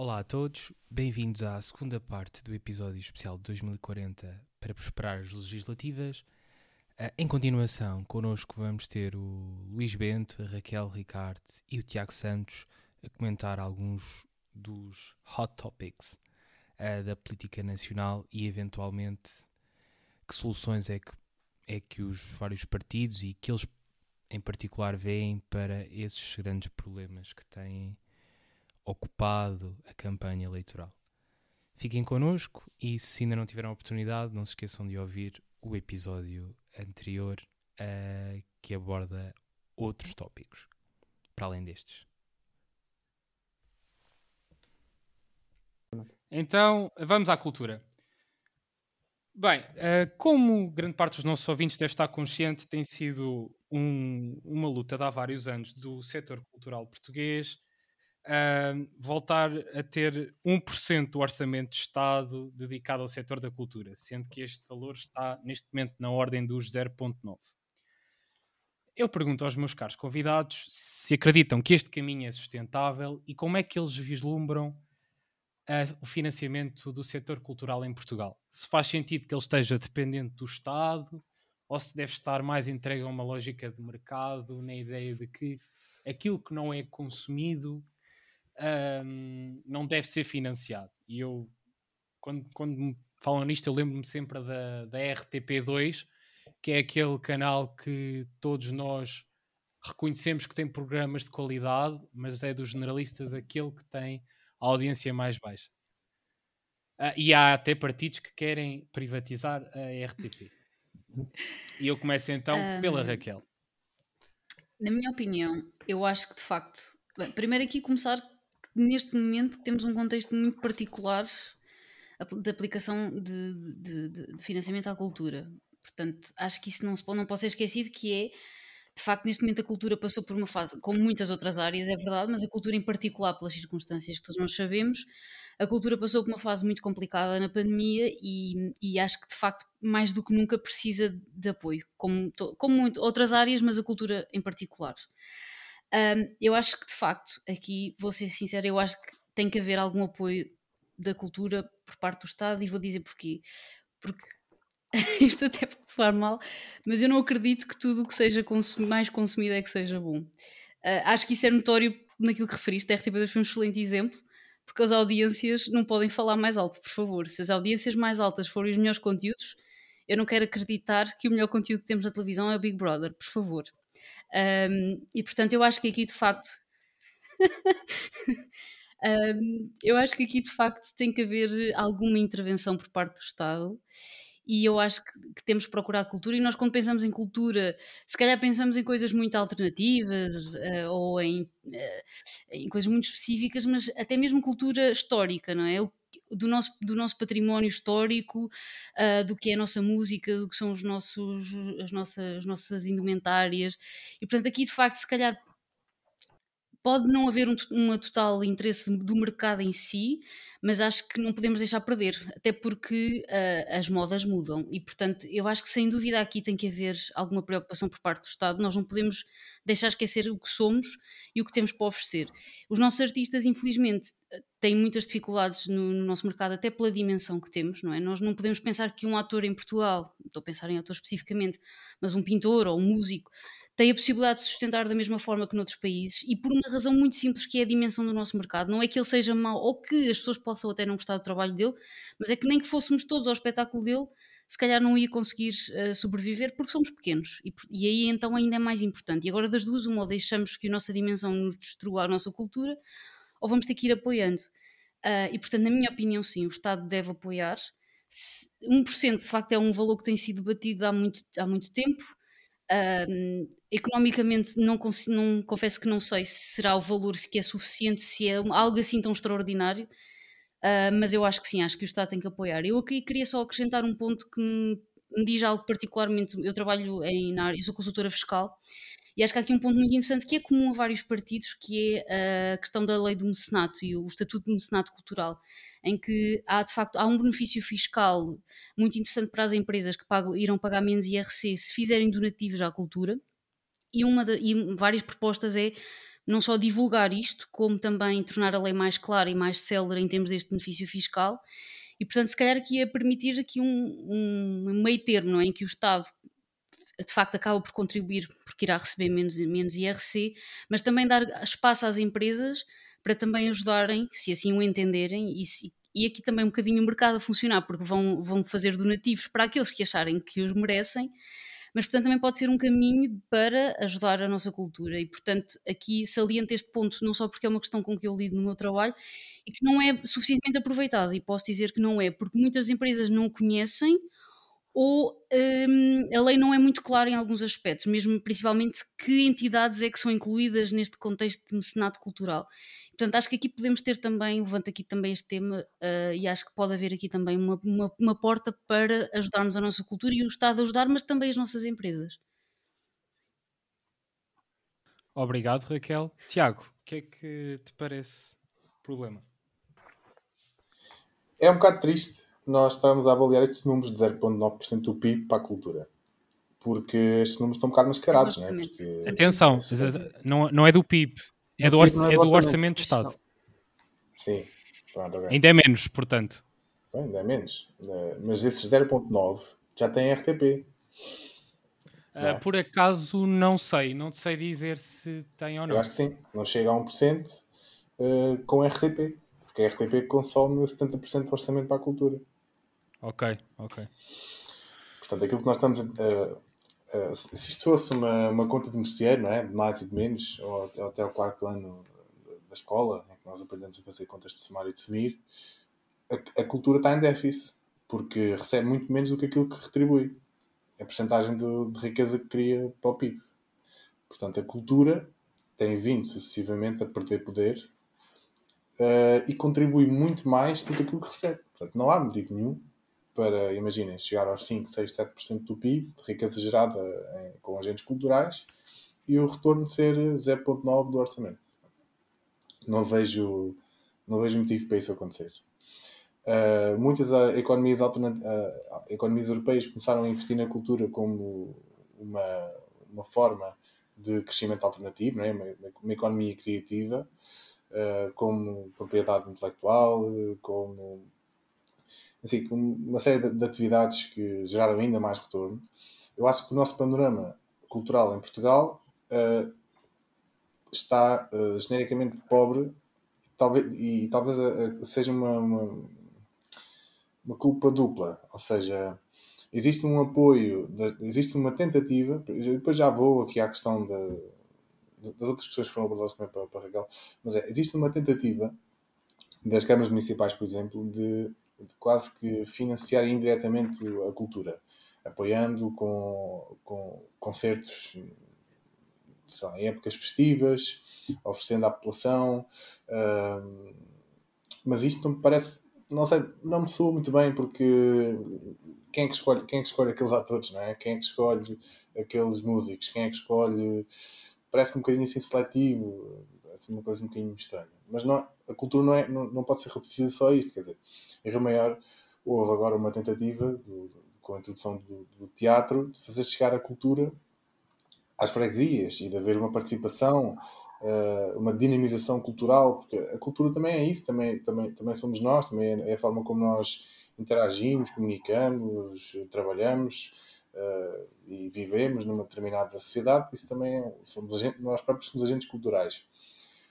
Olá a todos, bem-vindos à segunda parte do episódio especial de 2040 para preparar as legislativas. Uh, em continuação, connosco vamos ter o Luís Bento, a Raquel Ricard e o Tiago Santos a comentar alguns dos hot topics uh, da política nacional e, eventualmente, que soluções é que, é que os vários partidos e que eles, em particular, veem para esses grandes problemas que têm ocupado a campanha eleitoral. Fiquem connosco e, se ainda não tiveram oportunidade, não se esqueçam de ouvir o episódio anterior uh, que aborda outros tópicos, para além destes. Então, vamos à cultura. Bem, uh, como grande parte dos nossos ouvintes deve estar consciente, tem sido um, uma luta de há vários anos do setor cultural português uh, voltar a ter 1% do orçamento de Estado dedicado ao setor da cultura, sendo que este valor está neste momento na ordem dos 0,9%. Eu pergunto aos meus caros convidados se acreditam que este caminho é sustentável e como é que eles vislumbram uh, o financiamento do setor cultural em Portugal. Se faz sentido que ele esteja dependente do Estado ou se deve estar mais entregue a uma lógica de mercado, na ideia de que aquilo que não é consumido um, não deve ser financiado. E eu, quando, quando me falam nisto, eu lembro-me sempre da, da RTP2, que é aquele canal que todos nós reconhecemos que tem programas de qualidade, mas é dos generalistas aquele que tem a audiência mais baixa. Uh, e há até partidos que querem privatizar a RTP. E eu começo então um, pela Raquel. Na minha opinião, eu acho que de facto. Bem, primeiro aqui começar neste momento temos um contexto muito particular de aplicação de, de, de, financiamento à cultura. Portanto, acho que isso não, se pode, não pode ser esquecido, que é, de facto, neste momento a cultura passou por uma fase, como muitas outras áreas, é verdade, mas a cultura em particular, pelas circunstâncias que todos nós sabemos, a cultura passou por uma fase muito complicada na pandemia e, e acho que, de facto, mais do que nunca precisa de apoio, como, como outras áreas, mas a cultura em particular. Um, eu acho que de facto, aqui vou ser sincera, eu acho que tem que haver algum apoio da cultura por parte do Estado e vou dizer porquê. Porque isto até pode soar mal, mas eu não acredito que tudo o que seja consum mais consumido é que seja bom. Uh, acho que isso é notório naquilo que referiste. A RTP2 foi um excelente exemplo, porque as audiências não podem falar mais alto, por favor. Se as audiências mais altas forem os melhores conteúdos, eu não quero acreditar que o melhor conteúdo que temos na televisão é o Big Brother, por favor. Um, e portanto, eu acho que aqui de facto. um, eu acho que aqui de facto tem que haver alguma intervenção por parte do Estado e eu acho que, que, temos que procurar cultura e nós quando pensamos em cultura se calhar pensamos em coisas muito alternativas uh, ou em, uh, em coisas muito específicas mas até mesmo cultura histórica não é? O, do nosso, do nosso património histórico, uh, do que é a nossa música, do que são os nossos, as, nossas, as nossas indumentárias. E portanto, aqui de facto, se calhar pode não haver um, uma total interesse do mercado em si, mas acho que não podemos deixar perder, até porque uh, as modas mudam e, portanto, eu acho que sem dúvida aqui tem que haver alguma preocupação por parte do Estado. Nós não podemos deixar esquecer o que somos e o que temos para oferecer. Os nossos artistas, infelizmente, têm muitas dificuldades no, no nosso mercado, até pela dimensão que temos, não é? Nós não podemos pensar que um ator em Portugal, estou a pensar em ator especificamente, mas um pintor ou um músico tem a possibilidade de sustentar da mesma forma que noutros países e por uma razão muito simples que é a dimensão do nosso mercado. Não é que ele seja mau ou que as pessoas possam até não gostar do trabalho dele, mas é que nem que fôssemos todos ao espetáculo dele, se calhar não ia conseguir uh, sobreviver porque somos pequenos e, e, aí então ainda é mais importante. E agora das duas, uma, ou deixamos que a nossa dimensão nos destrua a nossa cultura ou vamos ter que ir apoiando. Uh, e portanto, na minha opinião, sim, o Estado deve apoiar. 1% de facto é um valor que tem sido batido há muito, há muito tempo um, economicamente, não, não, confesso que não sei se será o valor que é suficiente, se é algo assim tão extraordinário, uh, mas eu acho que sim, acho que o Estado tem que apoiar. Eu aqui queria só acrescentar um ponto que me, me diz algo particularmente. Eu trabalho em, na área, eu sou consultora fiscal e acho que há aqui um ponto muito interessante que é comum a vários partidos, que é a questão da lei do mecenato e o estatuto de mecenato cultural, em que há de facto há um benefício fiscal muito interessante para as empresas que pagam, irão pagar menos IRC se fizerem donativos à cultura. E, uma de, e várias propostas é não só divulgar isto, como também tornar a lei mais clara e mais célere em termos deste benefício fiscal. E, portanto, se calhar aqui a permitir aqui um, um meio termo, não é? em que o Estado de facto acaba por contribuir porque irá receber menos, menos IRC, mas também dar espaço às empresas para também ajudarem, se assim o entenderem, e, se, e aqui também um bocadinho o mercado a funcionar, porque vão, vão fazer donativos para aqueles que acharem que os merecem, mas portanto também pode ser um caminho para ajudar a nossa cultura. E portanto aqui saliento este ponto não só porque é uma questão com que eu lido no meu trabalho e que não é suficientemente aproveitado e posso dizer que não é, porque muitas empresas não o conhecem ou um, a lei não é muito clara em alguns aspectos, mesmo principalmente que entidades é que são incluídas neste contexto de mecenato cultural. Portanto, acho que aqui podemos ter também, levanto aqui também este tema, uh, e acho que pode haver aqui também uma, uma, uma, porta para ajudarmos a nossa cultura e o Estado a ajudar, mas também as nossas empresas. Obrigado, Raquel. Tiago, o que é que te parece o problema? É um bocado triste nós estarmos a avaliar estes números de 0,9% do PIB para a cultura. Porque estes números estão um bocado mascarados, não é? Porque, Atenção, não, não é do PIB, é do, orçamento, é do orçamento de Estado. Sim, Pronto, okay. Ainda é menos, portanto. Bem, ainda é menos. Eh, mas esses 0,9 já têm RTP. Uh, por acaso não sei, não sei dizer se tem ou não. Eu acho que sim, não chega a 1% uh, eh, com RTP, porque a RTP consome 70% do orçamento para a cultura. Ok, ok. Portanto, aquilo que nós estamos a. Uh, se isto fosse uma, uma conta de merceeiro, não é? De mais e de menos, ou até, até o quarto ano da escola, em que nós aprendemos a fazer contas de somar e de sumir, a, a, cultura está em déficit, porque recebe muito menos do que aquilo que retribui. É a porcentagem de, de riqueza que cria para o PIB. Portanto, a cultura tem vindo sucessivamente a perder poder uh, e contribui muito mais do que aquilo que recebe. Portanto, não há motivo nenhum para, imaginem, chegar aos 5, 6, 7% do PIB, de riqueza gerada em, com agentes culturais, e o retorno ser 0,9% do orçamento. Não vejo, não vejo motivo para isso acontecer. Uh, muitas uh, economias, uh, economias europeias começaram a investir na cultura como uma, uma forma de crescimento alternativo, é? uma, uma, economia criativa, como propriedade intelectual, como assim, uma série de, de, atividades que geraram ainda mais retorno. Eu acho que o nosso panorama cultural em Portugal uh, está uh, genericamente pobre talvez, e talvez uh, seja uma, uma, uma, culpa dupla. Ou seja, existe um apoio, de, existe uma tentativa, depois já vou aqui à questão das outras questões que foram abordadas também para, para Raquel, mas é, existe uma tentativa das câmaras municipais, por exemplo, de de quase que financiar indiretamente a cultura, apoiando com, com concertos lá, em épocas festivas, oferecendo à população. Uh, mas isto não me parece, não sei, não me soa muito bem porque quem é que escolhe, quem é que escolhe aqueles atores, não é? Quem é que escolhe aqueles músicos? Quem é que escolhe? Parece um bocadinho assim seletivo, parece uma coisa um bocadinho estranha. Mas não, a cultura não, é, não, não pode ser reduzida só a isto, quer dizer, em Rio Maior houve agora uma tentativa, do, com a introdução do, do, teatro, de fazer chegar a cultura às freguesias e de haver uma participação, uh, uma dinamização cultural, porque a cultura também é isso, também, também, também somos nós, também é a forma como nós interagimos, comunicamos, trabalhamos uh, e vivemos numa determinada sociedade, isso também é, somos agentes, nós próprios somos agentes culturais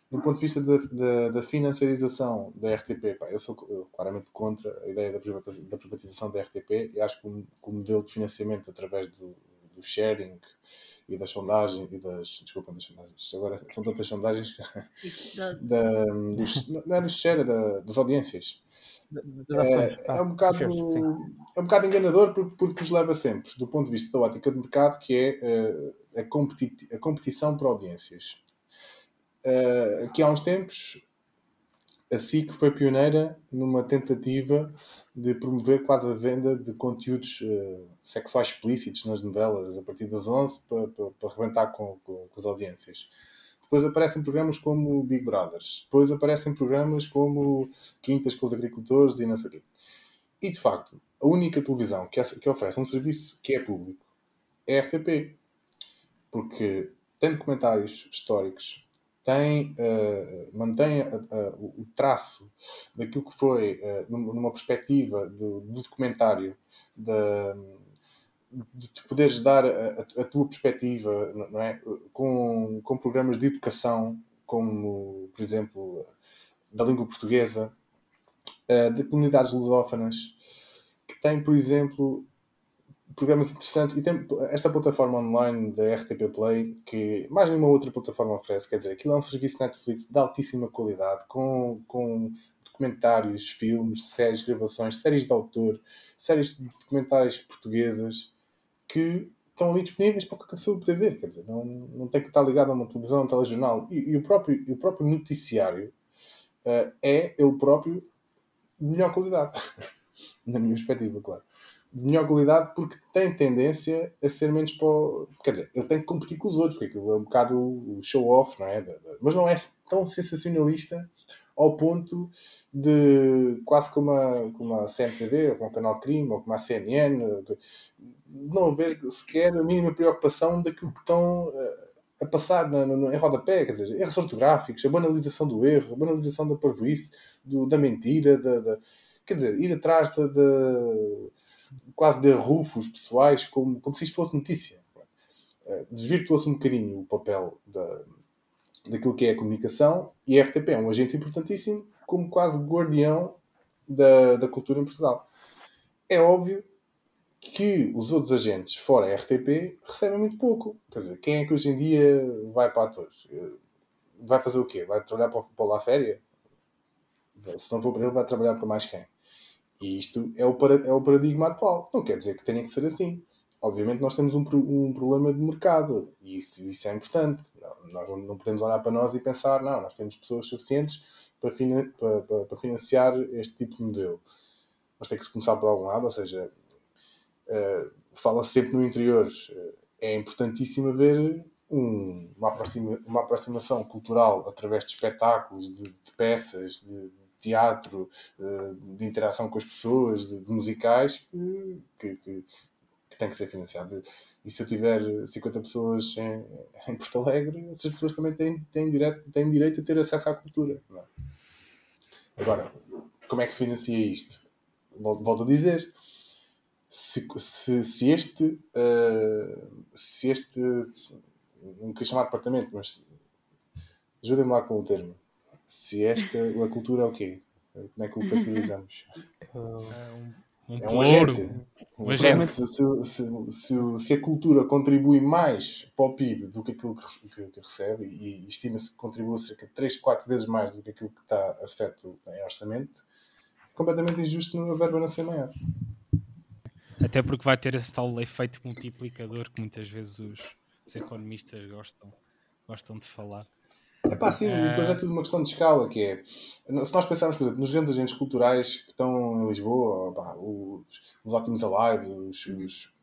do ponto de vista da, da, da financiarização da RTP, pá, eu sou eu, claramente contra a ideia da privatização, da privatização da RTP e acho que o, que o modelo de financiamento através do, do, sharing e das sondagens e das. Desculpa, das sondagens. Agora são tantas sondagens. da, dos, não é do share, é da, das audiências. É, é, um bocado, é um bocado enganador porque, porque nos leva sempre, do ponto de vista da ótica de mercado, que é uh, a, competi a competição por audiências uh, que há uns tempos a SIC foi pioneira numa tentativa de promover quase a venda de conteúdos uh, sexuais explícitos nas novelas a partir das 11 para, para, para arrebentar com, com, com, as audiências. Depois aparecem programas como Big Brothers, depois aparecem programas como Quintas com os Agricultores e não sei o quê. E de facto, a única televisão que, que oferece um serviço que é público é a RTP. Porque tem documentários históricos tem, uh, mantém uh, uh, o traço daquilo que foi, numa perspectiva do, do documentário, de poderes dar a, a, tua perspectiva não é? com, com programas de educação, como, por exemplo, da língua portuguesa, de comunidades lusófanas, que tem, por exemplo, programas interessantes e tem esta plataforma online da RTP Play que mais nenhuma outra plataforma oferece, quer dizer, aquilo é um serviço Netflix de altíssima qualidade, com, com documentários, filmes, séries, gravações, séries de autor, séries de documentários portuguesas que estão ali disponíveis para qualquer pessoa poder ver, quer dizer, não, não tem que estar ligado a uma televisão, a um telejornal. E, e o, próprio, o próprio noticiário uh, é ele próprio de melhor qualidade, na minha perspectiva, claro melhor qualidade porque tem tendência a ser menos para. Quer dizer, ele tem que competir com os outros, porque aquilo é um bocado o show-off, não é? Mas não é tão sensacionalista ao ponto de quase como a, como a CMTV, ou como o Canal Crime, ou como a CNN, não haver sequer a mínima preocupação daquilo que estão eh, a passar na, na, em rodapé, quer dizer, erros ortográficos, a banalização do erro, a banalização da parvoíce, do, da mentira, da, da, quer dizer, ir atrás da, quase de arrufos pessoais, como, como se isto fosse notícia. Eh, desvirtuou-se um bocadinho o papel da, daquilo que é a comunicação e a RTP é um agente importantíssimo como quase guardião da, da cultura em Portugal. É óbvio que os outros agentes fora a RTP recebem muito pouco. Quer dizer, quem é que hoje em dia vai para atores? Eh, vai fazer o quê? Vai trabalhar para, para lá a féria? Se não for para ele, vai trabalhar para mais quem? E isto é o, é o paradigma atual. Não quer dizer que tenha que ser assim. Obviamente, nós temos um, um problema de mercado e isso, isso é importante. Não, nós não podemos olhar para nós e pensar, não, nós temos pessoas suficientes para, fina, para, para, para financiar este tipo de modelo. Mas tem que se começar por algum lado, ou seja, uh, fala-se sempre no interior. Uh, é importantíssimo haver um, uma, aproxima, uma aproximação cultural através de espetáculos, de, de peças, de, teatro, eh, de interação com as pessoas, de, de musicais, que, que, que, tem que ser financiado. E se eu tiver 50 pessoas em, em Porto Alegre, essas pessoas também têm, têm, direito, têm direito a ter acesso à cultura. É? Agora, como é que se financia isto? Volto a dizer, se, se, se este, uh, se este, não queria chamar de departamento, mas ajudem-me lá com o termo se esta, a cultura é o quê? Como é que o categorizamos? É um, um é um agente. Um agente. Se, se, se, se, a cultura contribui mais para o PIB do que aquilo que, que, que recebe, e estima-se que contribui cerca de 3, 4 vezes mais do que aquilo que está afeto em orçamento, é completamente injusto a verba não ser maior. Até porque vai ter esse tal efeito multiplicador que muitas vezes os, os economistas gostam, gostam de falar. É pá, sim, uh... depois é tudo uma questão de escala, que é, se nós pensarmos, por exemplo, nos grandes agentes culturais que estão em Lisboa, pá, os, os ótimos alive, os, os,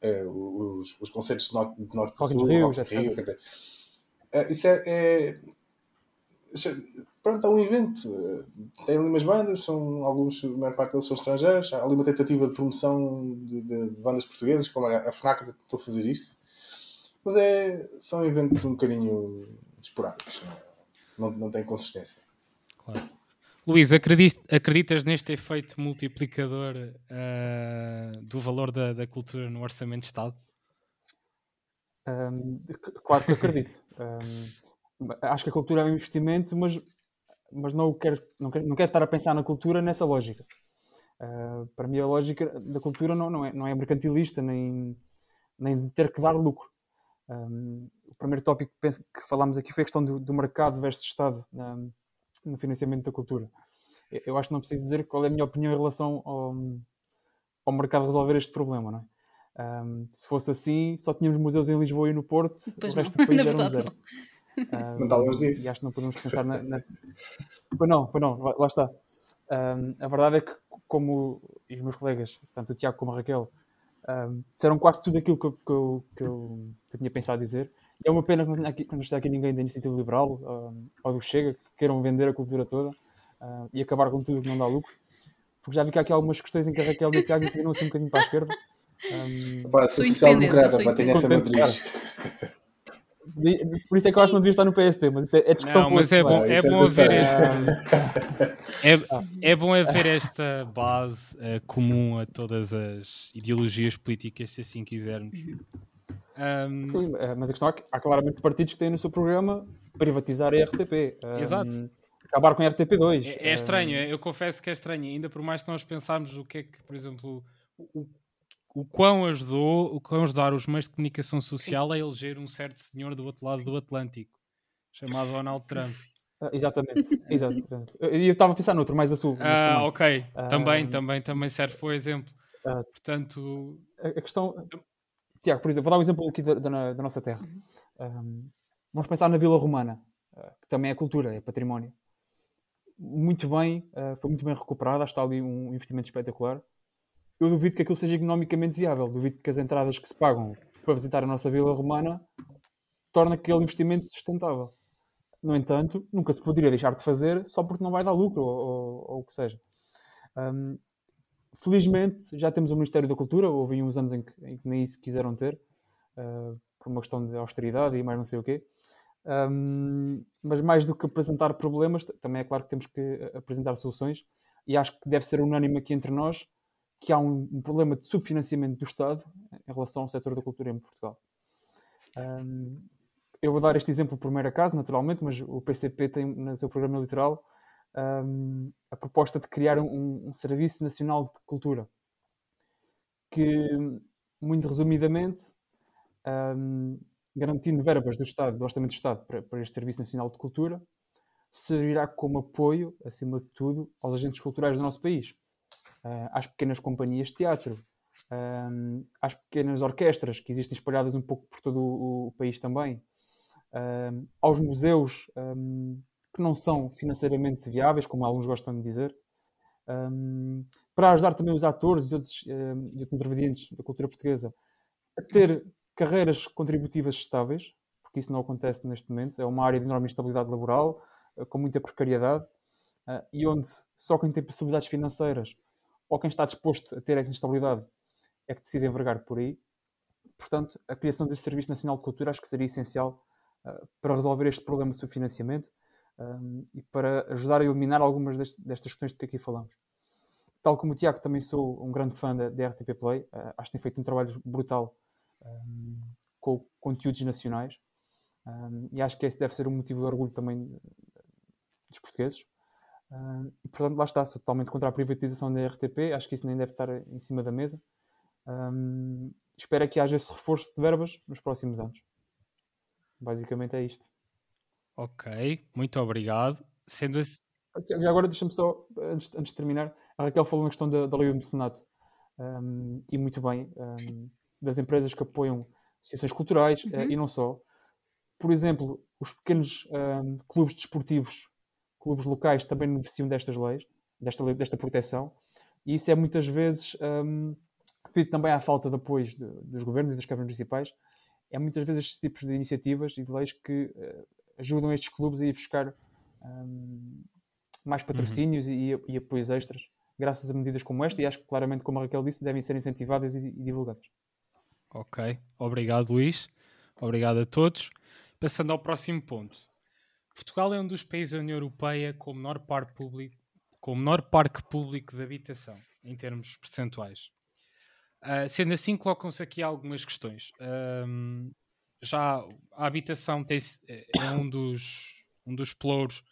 é, os, os concertos de Norte, de norte Sul, Rio, Rock Rio, quer dizer, é, isso é, é, pronto, é um evento. Tem ali umas bandas, são alguns, a maior parte deles são estrangeiros. Há ali uma tentativa de promoção de, de, de bandas portuguesas, como a, a FNAC tentou fazer isso. Mas é, são eventos um bocadinho esporádicos. Não, não tem consistência. Claro. Luís, acreditas neste efeito multiplicador uh, do valor da, da, cultura no orçamento de Estado? Um, claro que acredito. um, acho que a cultura é um investimento, mas, mas não, quero, não, quero, não quero estar a pensar na cultura nessa lógica. Uh, para mim, a lógica da cultura não, não, é, não é mercantilista, nem, nem ter que dar lucro. Um, primeiro tópico que, penso, que falámos aqui foi a questão do, do mercado versus Estado um, no financiamento da cultura. Eu acho que não preciso dizer qual é a minha opinião em relação ao, ao mercado resolver este problema, não é? Um, se fosse assim, só tínhamos museus em Lisboa e no Porto, pois o resto não. do país era um deserto. Um, não disso. E acho que não podemos pensar na. na... Pois não, pois não, lá está. Um, a verdade é que, como e os meus colegas, tanto o Tiago como a Raquel, um, disseram quase tudo aquilo que eu, que eu, que eu, que eu tinha pensado dizer. É uma pena que não, aqui, não esteja aqui ninguém da Iniciativa Liberal um, ou do Chega que queiram vender a cultura toda uh, e acabar com tudo que não dá lucro. Porque já vi que há aqui algumas questões em que a Raquel e o Tiago inclinam assim um bocadinho para a esquerda. Um, Pá, sou social-democrata, para ter essa matriz. Por isso é que eu acho que não devia estar no PST, mas é, é discussão Não, mas é bom, Ah, é isso é bom haver Ah. é, é bom haver esta base eh, comum a todas as ideologias políticas, se assim quisermos. Ahm, Sim, eh, mas a questão é que há claramente partidos que têm no seu programa privatizar a RTP. Exato. um, Acabar com a RTP2. É, é um, estranho, eu confesso que é estranho, ainda por mais que nós pensarmos o que é que, por exemplo, o, o quão ajudou, o quão ajudaram os meios de comunicação social a eleger um certo senhor do outro lado do Atlântico, chamado Donald Trump. ah, Exatamente, exatamente. E eu estava a pensar noutro, mais a sul. Ah, também. ok, também, também, também serve para o exemplo. ah, Portanto, a questão. Tiago, por exemplo, vou dar um exemplo aqui da, da- da nossa terra. Um, vamos pensar na Vila Romana, uh, que também é cultura, é património. Muito bem, uh, foi muito bem recuperada, está ali um investimento espetacular. Eu duvido que aquilo seja economicamente viável, duvido que as entradas que se pagam para visitar a nossa Vila Romana torna aquele investimento sustentável. No entanto, nunca se poderia deixar de fazer só porque não vai dar lucro ou, ou- ou o que seja. Um, felizmente já temos o Ministério da Cultura, houve uns anos em que, em que nem isso quiseram ter, uh, por uma questão de austeridade e mais não sei o quê. Um, mas mais do que apresentar problemas, também é claro que temos que uh, apresentar soluções e acho que deve ser unânime aqui entre nós que há um, um problema de subfinanciamento do Estado em relação ao setor da cultura em Portugal. Um, eu vou dar este exemplo por mero acaso, naturalmente, mas o PCP tem no seu programa eleitoral um, a proposta de criar um, um Serviço Nacional de Cultura, que, muito resumidamente, um, garantindo verbas do Estado, do Orçamento do Estado para, para este Serviço Nacional de Cultura, servirá como apoio, acima de tudo, aos agentes culturais do nosso país, uh, às pequenas companhias de teatro, às pequenas orquestras que existem espalhadas um pouco por todo o, país também, aos museus que não são financeiramente viáveis, como alguns gostam de dizer, um, para ajudar também os atores e outros, um, e outros intervenientes da cultura portuguesa a ter carreiras contributivas estáveis, porque isso não acontece neste momento, é uma área de enorme instabilidade laboral, uh, com muita precariedade, uh, e onde só quem tem possibilidades financeiras ou quem está disposto a ter essa instabilidade é que decide envergar por aí. Portanto, a criação deste Serviço Nacional de Cultura acho que seria essencial uh, para resolver este problema de subfinanciamento um, e para ajudar a eliminar algumas dest destas questões de que aqui falamos. Tal como o Tiago, também sou um grande fã da, RTP Play, uh, acho que tem feito um trabalho brutal um, com conteúdos nacionais um, e acho que esse deve ser um motivo de orgulho também dos portugueses. E portanto, lá está, sou totalmente contra a privatização da RTP, acho que isso nem deve estar em cima da mesa. Um, espero que haja esse reforço de verbas nos próximos anos. Basicamente é isto. Ok, muito obrigado. Sendo assim, Já agora deixa-me só, antes, antes de terminar, a Raquel falou na questão da, da lei do mecenato. Um, e muito bem, um, das empresas que apoiam associações culturais uh, e não só. Por exemplo, os pequenos um, clubes desportivos, clubes locais, também beneficiam destas leis, desta, lei, desta proteção. E isso é muitas vezes, devido também à falta de apoio de, dos governos e das câmaras municipais, é muitas vezes estes tipos de iniciativas e de leis que uh, ajudam estes clubes a ir buscar um, mais patrocínios uhum. e, e, apoios extras, graças a medidas como esta, e acho que claramente, como a Raquel disse, devem ser incentivadas e, e divulgadas. Ok, obrigado Luís, obrigado a todos. Passando ao próximo ponto. Portugal é um dos países da União Europeia com o menor parque público, com o menor parque público de habitação, em termos percentuais. Uh, sendo assim, colocam-se aqui algumas questões. Um, já a habitação tem, é um dos, um dos pelouros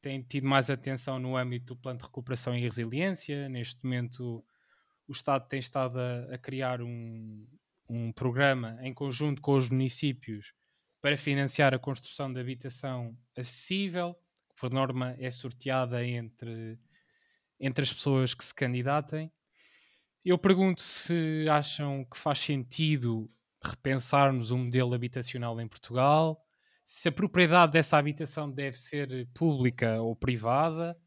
tem tido mais atenção no âmbito do plano de recuperação e resiliência. Neste momento, o Estado tem estado a, a criar um, um programa em conjunto com os municípios para financiar a construção de habitação acessível, que por norma é sorteada entre, entre as pessoas que se candidatem. Eu pergunto se acham que faz sentido repensarmos um modelo habitacional em Portugal, se a propriedade dessa habitação deve ser pública ou privada,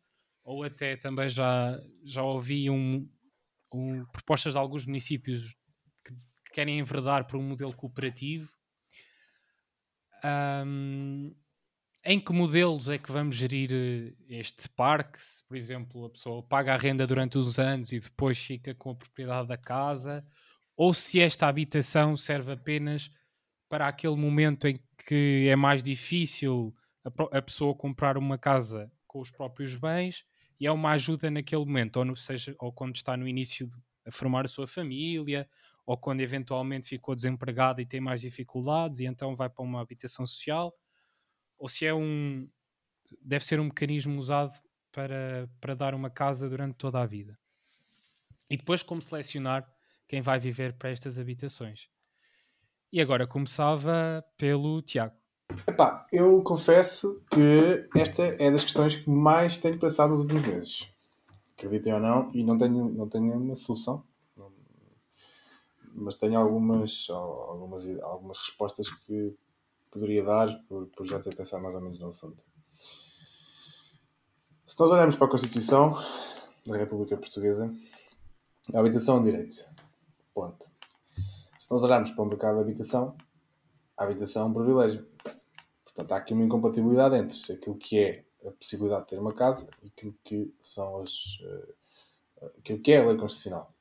ou até também já, já ouvi um, um, propostas de alguns municípios que, que querem enverdar por um modelo cooperativo. Um, em que modelos é que vamos gerir eh, este parque? Se, por exemplo, a pessoa paga a renda durante uns anos e depois fica com a propriedade da casa, ou se esta habitação serve apenas para aquele momento em que é mais difícil a, a pessoa comprar uma casa com os próprios bens e é uma ajuda naquele momento, ou, no, seja, ou quando está no início de a formar a sua família, ou quando eventualmente ficou desempregado e tem mais dificuldades e então vai para uma habitação social, ou se é um deve ser um mecanismo usado para, para dar uma casa durante toda a vida. E depois como selecionar quem vai viver para estas habitações. E agora começava pelo Tiago. Epá, eu confesso que esta é das questões que mais tenho pensado nos últimos meses. Acreditem ou não, e não tenho, não tenho uma solução mas tenho algumas, algumas, algumas respostas que poderia dar por, por já ter pensado mais ou menos no assunto. Se nós olharmos para a Constituição da República Portuguesa, a habitação é um direito. Ponto. Se nós olharmos para o mercado de habitação, a habitação é um privilégio. Portanto, há aqui uma incompatibilidade entre aquilo que é a possibilidade de ter uma casa e aquilo que são as. Uh, aquilo que é a lei constitucional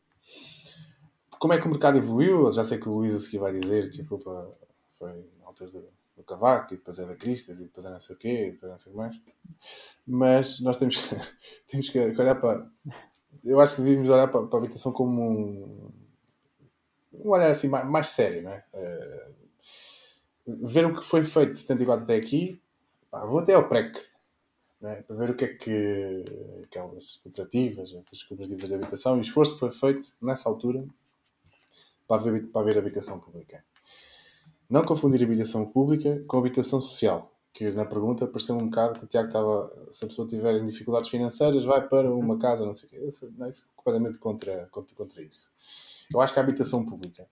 como é que o mercado evoluiu? Já sei que o Luís a seguir vai dizer que a culpa foi na altura do, Cavaco e depois é da Cristas e depois é não sei o quê e depois não sei o que mais. Mas nós temos, temos que olhar para. Eu acho que devíamos olhar para, para a habitação como um, um olhar assim mais, mais sério, não é? Uh, ver o que foi feito de 74 até aqui. Pá, vou até ao PREC. É? Para ver o que é que aquelas cooperativas, as cooperativas de habitação o esforço que foi feito nessa altura para haver, para haver habitação pública. Não confundir habitação pública com habitação social, que na pergunta pareceu um bocado que o Tiago estava, se a pessoa tiver dificuldades financeiras, vai para uma casa, não sei o quê. Não, isso é completamente contra, contra, contra isso. Eu acho que a habitação pública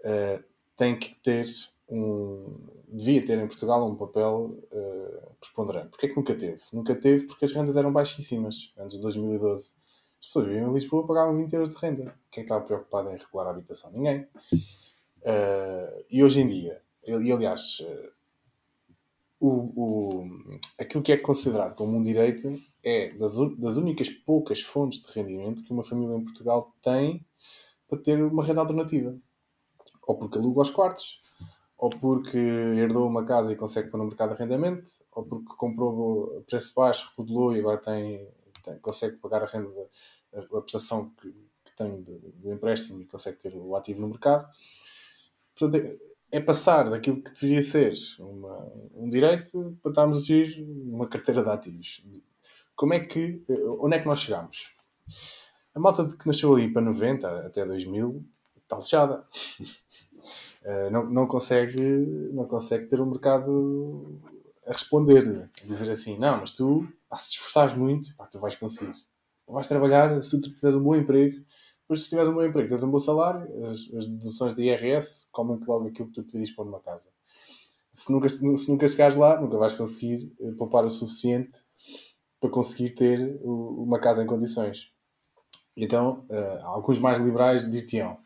uh, tem que ter um. devia ter em Portugal um papel uh, preponderante. Porquê que nunca teve? Nunca teve porque as rendas eram baixíssimas antes de 2012. As pessoas viviam em Lisboa pagavam 20 euros de renda. Quem estava preocupado em regular a habitação? Ninguém. Uh, e hoje em dia, e aliás, o, o, aquilo que é considerado como um direito é das, das únicas poucas fontes de rendimento que uma família em Portugal tem para ter uma renda alternativa. Ou porque aluga os quartos, ou porque herdou uma casa e consegue pôr no mercado de arrendamento, ou porque comprou a preço baixo, remodelou e agora tem tem, consegue pagar a renda, a, a prestação que, que tem do empréstimo e consegue ter o ativo no mercado. Portanto, é, é passar daquilo que deveria ser uma, um direito para estarmos a gerir uma carteira de ativos. Como é que, eh, onde é que nós chegamos? A malta que nasceu ali para 90 até 2000 está lixada. Eh, não, não, consegue, não consegue ter um mercado a responder-lhe, a dizer assim: não, mas tu pá, se te esforçares muito, pá, tu vais conseguir. Vais trabalhar, se tu tiveres um bom emprego, depois se tiveres um bom emprego, tens um bom salário, as, as deduções de IRS comem logo aquilo que tu pedirias para uma casa. Se nunca, se, nunca chegares lá, nunca vais conseguir eh, poupar o suficiente para conseguir ter uma casa em condições. Então, uh, alguns mais liberais dir-te-ão,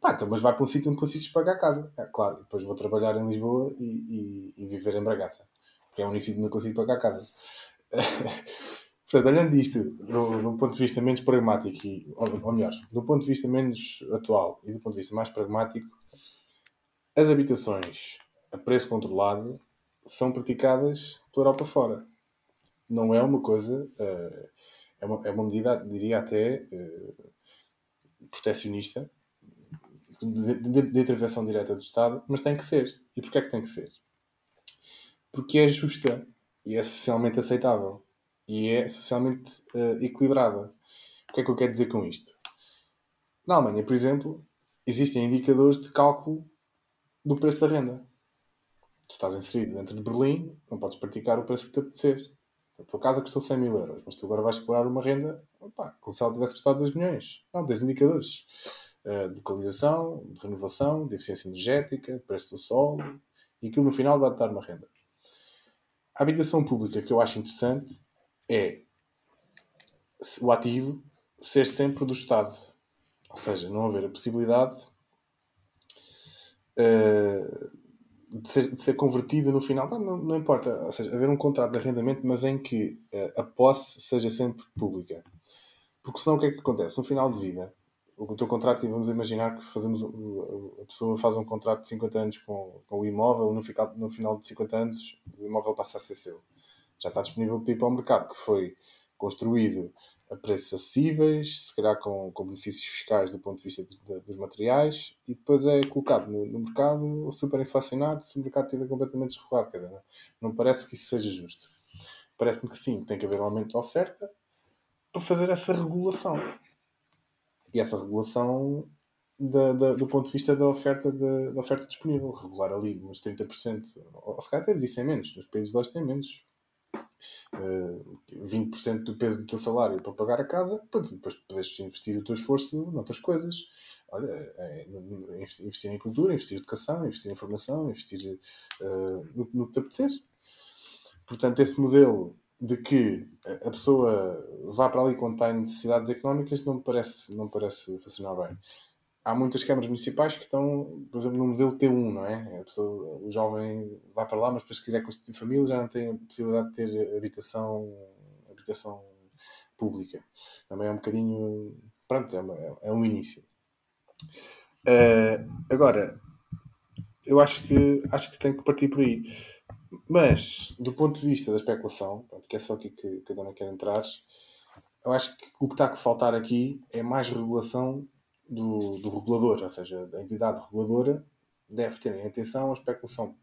pá, então, mas vai para um sítio onde consegues pagar a casa. É, claro, depois vou trabalhar em Lisboa e, e, e viver em Bragaça, porque é o único sítio onde não consigo pagar a casa. Portanto, olhando isto do, do, ponto de vista menos pragmático, e, ou, ou melhor, do ponto de vista menos atual e do ponto de vista mais pragmático, as habitações a preço controlado são praticadas pela Europa fora. Não é uma coisa, uh, é, uma, é uma medida, diria até, uh, protecionista, de, de, de, intervenção direta do Estado, mas tem que ser. E porquê é que tem que ser? Porque é justa e é socialmente aceitável e é socialmente uh, equilibrada. O que é que eu quero dizer com isto? Na Alemanha, por exemplo, existem indicadores de cálculo do preço da renda. Tu estás inserido dentro de Berlim, não podes praticar o preço que te apetecer. A tua casa custou 100 mil euros, mas tu agora vais cobrar uma renda opa, como se ela tivesse custado 2 milhões. Não, tens indicadores uh, de localização, de renovação, de eficiência energética, de preço do solo, e aquilo no final vai-te dar uma renda. A habitação pública que eu acho interessante é o ativo ser sempre do Estado. Ou seja, não haver a possibilidade uh, de, ser, de, ser, convertida no final. Não, não, importa. Ou seja, haver um contrato de arrendamento, mas em que uh, a posse seja sempre pública. Porque senão o que é que acontece? No final de vida, o teu contrato, e vamos imaginar que fazemos, a pessoa faz um contrato de 50 anos com, com o imóvel, no final, no final de 50 anos o imóvel passa a ser seu. Já está disponível para ir para o mercado, que foi construído a preços acessíveis, se calhar com, com benefícios fiscais do ponto de vista de, de, dos materiais, e depois é colocado no, no mercado super inflacionado se o mercado estiver completamente desregulado. Quer dizer, não, parece que isso seja justo. Parece-me que sim, tem que haver um aumento da oferta para fazer essa regulação. E essa regulação da, da, do ponto de vista da oferta, da, da, oferta disponível, regular ali uns 30%, ou se calhar até devia ser menos, os países de hoje têm menos, uh, eh, 20% do peso do teu salário para pagar a casa, depois podes investir o teu esforço noutras coisas. Olha, é, é, investir em cultura, investir em educação, investir em formação, investir uh, no, no que te apetecer. Portanto, esse modelo de que a pessoa vá para ali quando está em necessidades económicas não me parece, não me parece funcionar bem há muitas câmaras municipais que estão, por exemplo, no modelo T1, não é? Pessoa, o jovem vai para lá, mas depois se quiser constituir família já não tem a possibilidade de ter habitação, habitação pública. Também é um bocadinho, pronto, é, uma, é um início. Uh, agora, eu acho que, acho que tem que partir por aí. Mas, do ponto de vista da especulação, pronto, que é só aqui que, que a dona quer entrar, eu acho que o que está a faltar aqui é mais regulação do, do regulador, ou seja, da entidade reguladora, deve ter em atenção a especulação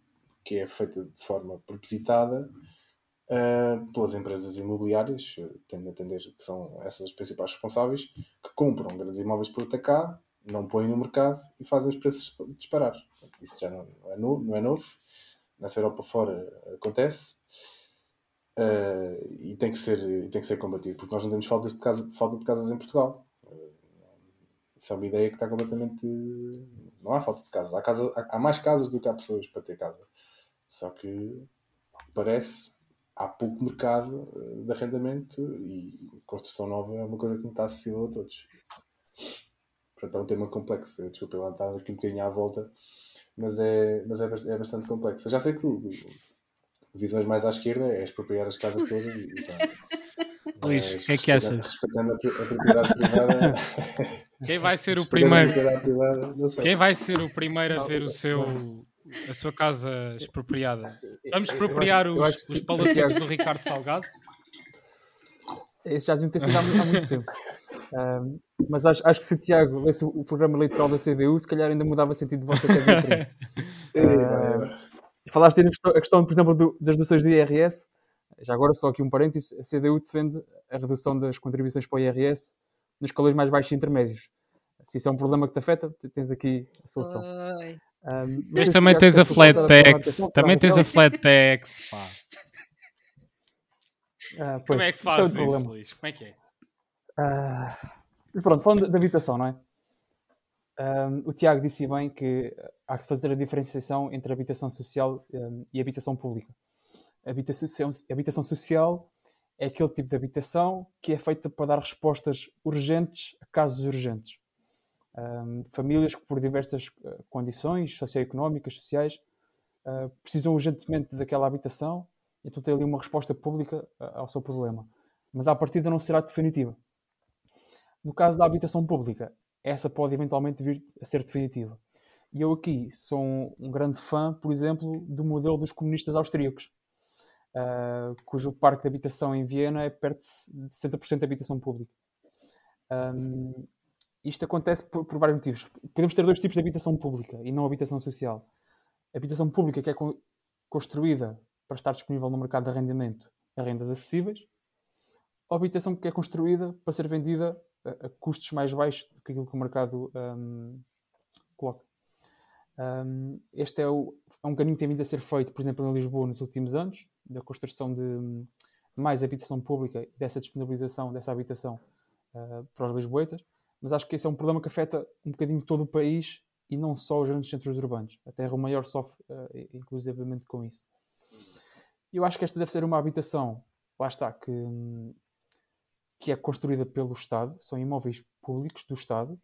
que é feita de forma propositada uh, pelas empresas imobiliárias, tendo a entender que são essas as principais responsáveis, que compram grandes imóveis por atacado, não põem no mercado e fazem os preços disparar. Isso já não, é, novo, não é novo. Nessa Europa fora acontece. Uh, e tem que, ser, tem que ser combatido, porque nós não temos falta de, falta de casas em Portugal. Isso é uma ideia que está completamente. Não há falta de casas. Há, casa... há mais casas do que há pessoas para ter casa. Só que, parece, há pouco mercado eh, de arrendamento e construção nova é uma coisa que não está acessível a todos. Portanto, é um tema complexo. Desculpa lá estar aqui um bocadinho à volta, mas é, mas é, é bastante complexo. Eu já sei que visões mais à esquerda é expropriar as casas todas e, e Luís, o que é que achas? Respeitando a, propriedade privada. Quem vai ser o primeiro? Privada, Quem vai ser o primeiro a ver o seu, a sua casa expropriada? Vamos expropriar os, os palacetes do Ricardo Salgado? Esse já devia ter sido há, há muito tempo. Um, mas acho, acho, que se o Tiago lesse o, programa eleitoral da CDU, se calhar ainda mudava sentido de voto até uh, E falaste aí a questão, por exemplo, do, das doações do IRS. Já agora, só aqui um parênteses, a CDU defende a redução das contribuições para o IRS nos escalões mais baixos e intermédios. Se isso é um problema que te afeta, tens aqui a solução. Um, mas também tens a flat tax. Também tens a flat tax. Ah, Como é que é fazes é isso, Luís? Como é que é? Uh, pronto, falando da habitação, não é? Um, o Tiago disse bem que há que fazer a diferenciação entre habitação social um, e habitação pública. Habitação, a habitação social é aquele tipo de habitação que é feita para dar respostas urgentes a casos urgentes. Um, famílias que, por diversas uh, condições socioeconómicas, sociais, uh, precisam urgentemente daquela habitação, então tem ali uma resposta pública uh, ao seu problema. Mas à partida não será definitiva. No caso da habitação pública, essa pode eventualmente vir a ser definitiva. E eu aqui sou um grande fã, por exemplo, do modelo dos comunistas austríacos, uh, cujo parque de habitação em Viena é perto de 60% de habitação pública. Um, isto acontece por, por, vários motivos. Podemos ter dois tipos de habitação pública e não habitação social. A habitação pública que é co construída para estar disponível no mercado de arrendamento a rendas acessíveis, ou habitação que é construída para ser vendida a, a custos mais baixos do que aquilo que o mercado um, coloca. Um, este é, o, é, um caminho que tem vindo a ser feito, por exemplo, em Lisboa nos últimos anos, da construção de mais habitação pública dessa disponibilização dessa habitação uh, para os lisboetas, mas acho que esse é um problema que afeta um bocadinho todo o país e não só os grandes centros urbanos. A Terra Maior sofre uh, inclusivamente com isso. Eu acho que esta deve ser uma habitação, lá está, que, que é construída pelo Estado, são imóveis públicos do Estado,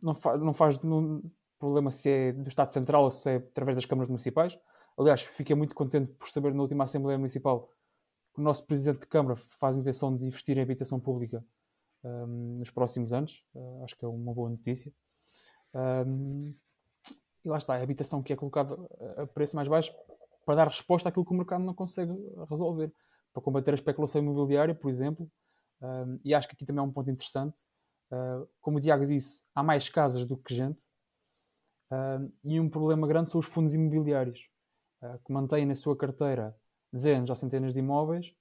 não, fa não faz não, problema se é do Estado Central ou se é através das câmaras municipais. Aliás, fiquei muito contente por saber na última Assembleia Municipal que o nosso Presidente de Câmara faz intenção de investir em habitação pública um, nos próximos anos. Uh, acho que é uma boa notícia. Um, e lá está, a habitação que é colocada a preço mais baixo para dar resposta àquilo que o mercado não consegue resolver. Para combater a especulação imobiliária, por exemplo, um, e acho que aqui também é um ponto interessante. Uh, como o Diago disse, há mais casas do que gente, uh, e um problema grande são os fundos imobiliários, uh, que mantêm na sua carteira dezenas ou centenas de imóveis,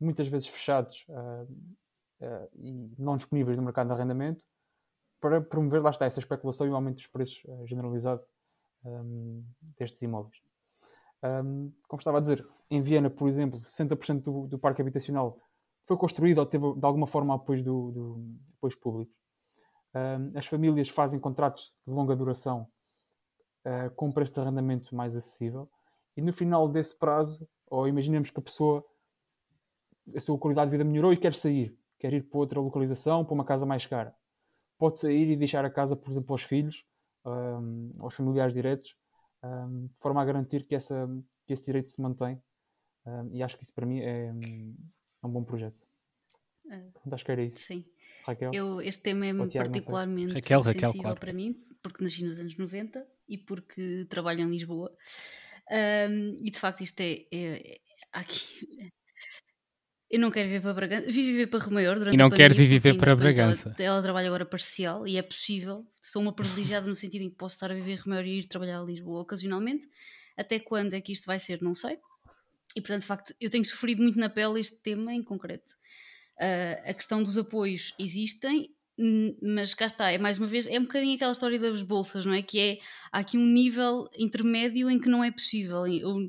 muitas vezes fechados e não disponíveis no mercado de arrendamento, para promover, lá está, essa especulação e o aumento dos preços generalizado um, destes imóveis. Um, como estava a dizer, em Viena, por exemplo, 60% do, do parque habitacional foi construído ou teve de alguma forma apoios, do, do, apoios públicos. Um, as famílias fazem contratos de longa duração uh, com um preço de arrendamento mais acessível e no final desse prazo, ou imaginemos que a pessoa, a sua qualidade de vida melhorou e quer sair, quer ir para outra localização, para uma casa mais cara. Pode sair e deixar a casa, por exemplo, aos filhos, um, aos familiares diretos, um, de forma a garantir que, essa, que esse direito se mantém. Um, e acho que isso para mim é, é um bom projeto. Uh, acho que era isso. Sim. Raquel? Eu, este tema é Tiago, particularmente Raquel, sensível Raquel, claro. para mim, porque nasci nos anos 90 e porque trabalho em Lisboa. Um, e de facto isto é, é, é aqui eu não quero viver para Bragança. Vivi viver para Remaior durante E não a queres ir pandemia, viver para Bragança. Ela, ela trabalha agora parcial e é possível. Sou uma privilegiada no sentido em que posso estar a viver em Remaior e ir trabalhar a Lisboa ocasionalmente. Até quando é que isto vai ser, não sei. E portanto, de facto, eu tenho sofrido muito na pele este tema em concreto. Uh, a questão dos apoios existem, mas cá está, é mais uma vez, é um bocadinho aquela história das bolsas, não é? Que é, há aqui um nível intermédio em que não é possível. Eu,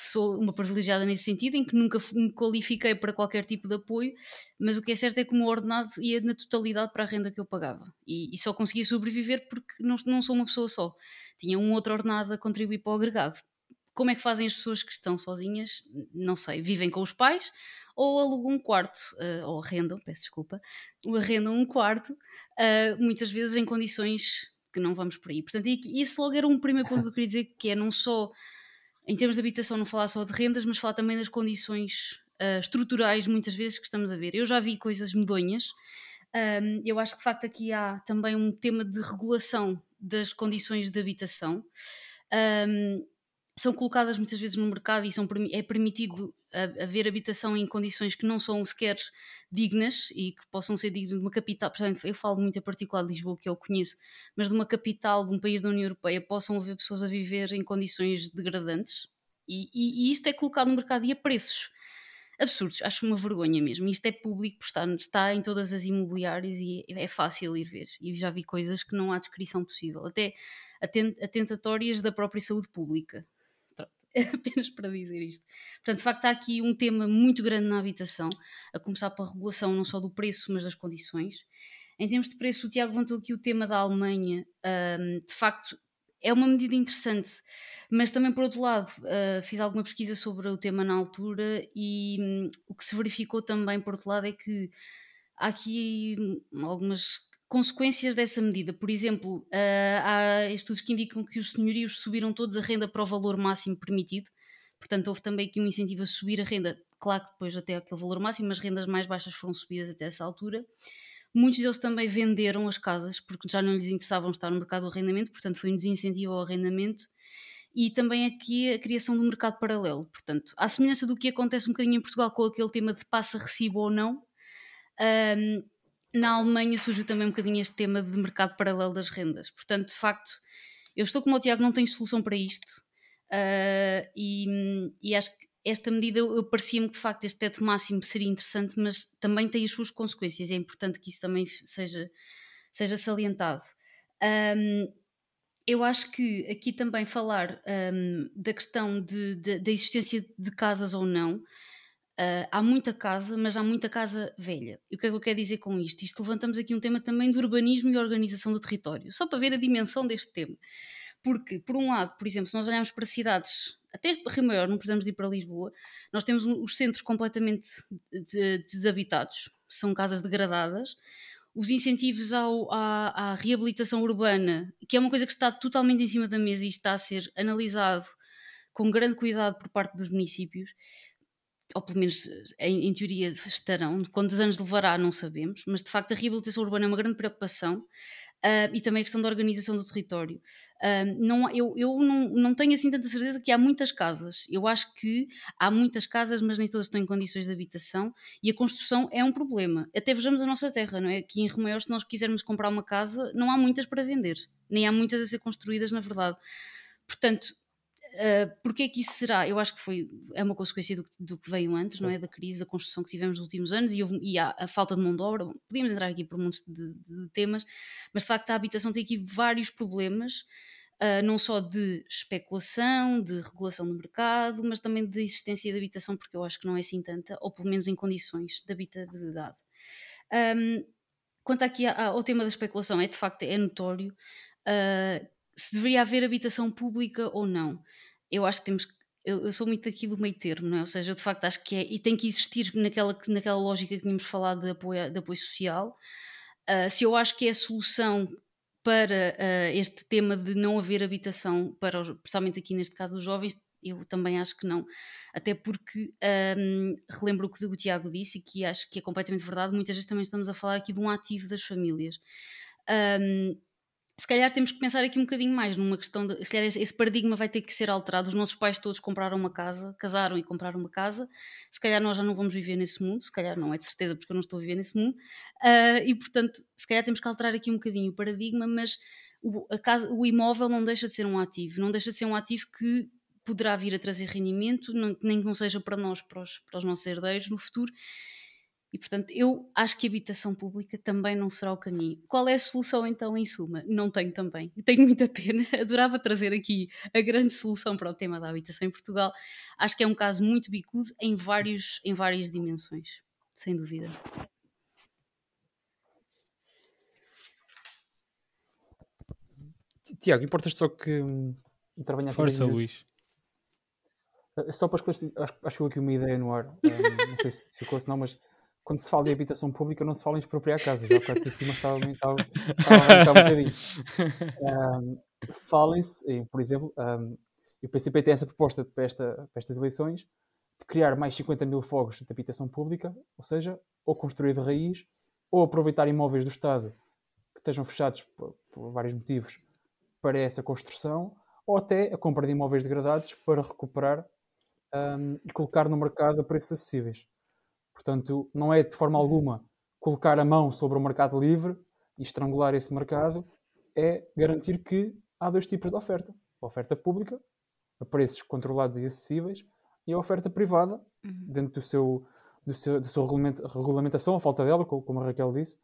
sou uma privilegiada nesse sentido, em que nunca me qualifiquei para qualquer tipo de apoio, mas o que é certo é que o meu ordenado ia na totalidade para a renda que eu pagava. E, e só conseguia sobreviver porque não, não sou uma pessoa só. Tinha um outro ordenado a contribuir para o agregado. Como é que fazem as pessoas que estão sozinhas? Não sei. Vivem com os pais ou alugam um quarto, uh, ou arrendam, peço desculpa, arrendam um quarto, uh, muitas vezes em condições que não vamos por aí. Portanto, isso logo era um primeiro ponto que eu queria dizer, que é não só em termos de habitação, não falar só de rendas, mas falar também das condições uh, estruturais, muitas vezes, que estamos a ver. Eu já vi coisas medonhas. Um, eu acho que de facto aqui há também um tema de regulação das condições de habitação. Um, são colocadas muitas vezes no mercado e são, é permitido haver habitação em condições que não são sequer dignas e que possam ser dignas de uma capital, portanto, eu falo muito em particular de Lisboa, que eu conheço, mas de uma capital de um país da União Europeia possam haver pessoas a viver em condições degradantes e, e, e isto é colocado no mercado e a preços absurdos, acho uma vergonha mesmo. Isto é público, está, está em todas as imobiliárias e é fácil ir ver. E já vi coisas que não há descrição possível, até atentatórias da própria saúde pública. apenas para dizer isto. Portanto, de facto, há aqui um tema muito grande na habitação, a começar pela regulação não só do preço, mas das condições. Em termos de preço, o Tiago levantou aqui o tema da Alemanha. De facto, é uma medida interessante, mas também, por outro lado, uh, fiz alguma pesquisa sobre o tema na altura e um, o que se verificou também, por outro lado, é que há aqui hum, algumas consequências dessa medida. Por exemplo, uh, há estudos que indicam que os senhorios subiram todos a renda para o valor máximo permitido. Portanto, houve também aqui um incentivo a subir a renda, claro que depois até aquele valor máximo, mas rendas mais baixas foram subidas até essa altura. Muitos deles também venderam as casas porque já não lhes interessavam estar no mercado do arrendamento, portanto, foi um desincentivo ao arrendamento. E também aqui a criação do mercado paralelo. Portanto, à semelhança do que acontece um bocadinho em Portugal com aquele tema de passa recibo ou não, um, na Alemanha surgiu também um bocadinho este tema de mercado paralelo das rendas. Portanto, de facto, eu estou como o Tiago, não tenho solução para isto. Uh, e, e, acho que esta medida parecia-me que de facto este teto máximo seria interessante, mas também tem as suas consequências. É importante que isso também seja, seja salientado. Um, eu acho que aqui também falar um, da questão de, de, da existência de casas ou não Uh, há muita casa, mas há muita casa velha. E o que é que eu quero dizer com isto? Isto levantamos aqui um tema também de urbanismo e organização do território, só para ver a dimensão deste tema. Porque, por um lado, por exemplo, se nós olharmos para cidades, até Rio Maior, não precisamos ir para Lisboa, nós temos os centros completamente desabitados, são casas degradadas, os incentivos ao, à, à, reabilitação urbana, que é uma coisa que está totalmente em cima da mesa e está a ser analisado com grande cuidado por parte dos municípios, ou pelo menos em, em, teoria estarão, quantos anos levará não sabemos, mas de facto a reabilitação urbana é uma grande preocupação uh, e também a questão da organização do território. Uh, não, eu eu não, não tenho assim tanta certeza que há muitas casas. Eu acho que há muitas casas, mas nem todas estão em condições de habitação e a construção é um problema. Até vejamos a nossa terra, não é? Aqui em Romeu, se nós quisermos comprar uma casa, não há muitas para vender, nem há muitas a ser construídas, na verdade. Portanto, Uh, Porquê é que isso será? Eu acho que foi, é uma consequência do, do, que veio antes, não é? Da crise, da construção que tivemos nos últimos anos e, houve, e a, a, falta de mão de obra. Podíamos entrar aqui por muitos de, de, temas, mas de facto a habitação tem aqui vários problemas, uh, não só de especulação, de regulação do mercado, mas também de existência de habitação, porque eu acho que não é assim tanta, ou pelo menos em condições de habitabilidade. Um, quanto aqui ao tema da especulação, é de facto é notório. Uh, se deveria haver habitação pública ou não. Eu acho que temos eu, eu, sou muito aqui do meio termo, não é? Ou seja, eu de facto acho que é, e tem que existir naquela, naquela lógica que tínhamos falado de apoio, de apoio social. Uh, se eu acho que é a solução para uh, este tema de não haver habitação, para principalmente aqui neste caso os jovens, eu também acho que não. Até porque um, relembro o que o Tiago disse e que acho que é completamente verdade. Muitas vezes também estamos a falar aqui de um ativo das famílias. Um, se calhar temos que pensar aqui um bocadinho mais numa questão de. Se calhar esse paradigma vai ter que ser alterado. Os nossos pais todos compraram uma casa, casaram e compraram uma casa. Se calhar nós já não vamos viver nesse mundo, se calhar não é de certeza, porque eu não estou a viver nesse mundo. Uh, e portanto, se calhar temos que alterar aqui um bocadinho o paradigma, mas o, casa, o imóvel não deixa de ser um ativo, não deixa de ser um ativo que poderá vir a trazer rendimento, nem que não seja para nós, para os, para os nossos herdeiros no futuro. E, portanto, eu acho que a habitação pública também não será o caminho. Qual é a solução, então, em suma? Não tenho também. Tenho muita pena. Adorava trazer aqui a grande solução para o tema da habitação em Portugal. Acho que é um caso muito bicudo em, vários, em várias dimensões, sem dúvida. Tiago, importas só que hum, intervenha aqui. Força, Luís. Eh, só para esclarecer, acho, acho que aqui uma ideia no ar. Um, não sei se ficou, se não, mas quando se fala de habitação pública, não se fala em expropriar casas. Já de cima estava, estava, estava, um bocadinho. Um, Falem-se, por exemplo, um, o PCP tem essa proposta para, esta, para estas eleições de criar mais 50 mil fogos de habitação pública, ou seja, ou construir de raiz, ou aproveitar imóveis do Estado que estejam fechados por, por vários motivos para essa construção, ou até a compra de imóveis degradados para recuperar um, e colocar no mercado a preços acessíveis. Portanto, não é de forma alguma colocar a mão sobre o mercado livre e estrangular esse mercado, é garantir que há dois tipos de oferta: a oferta pública, a preços controlados e acessíveis, e a oferta privada, uhum. dentro do seu, do seu, da sua regulamentação, a falta dela, como a Raquel disse.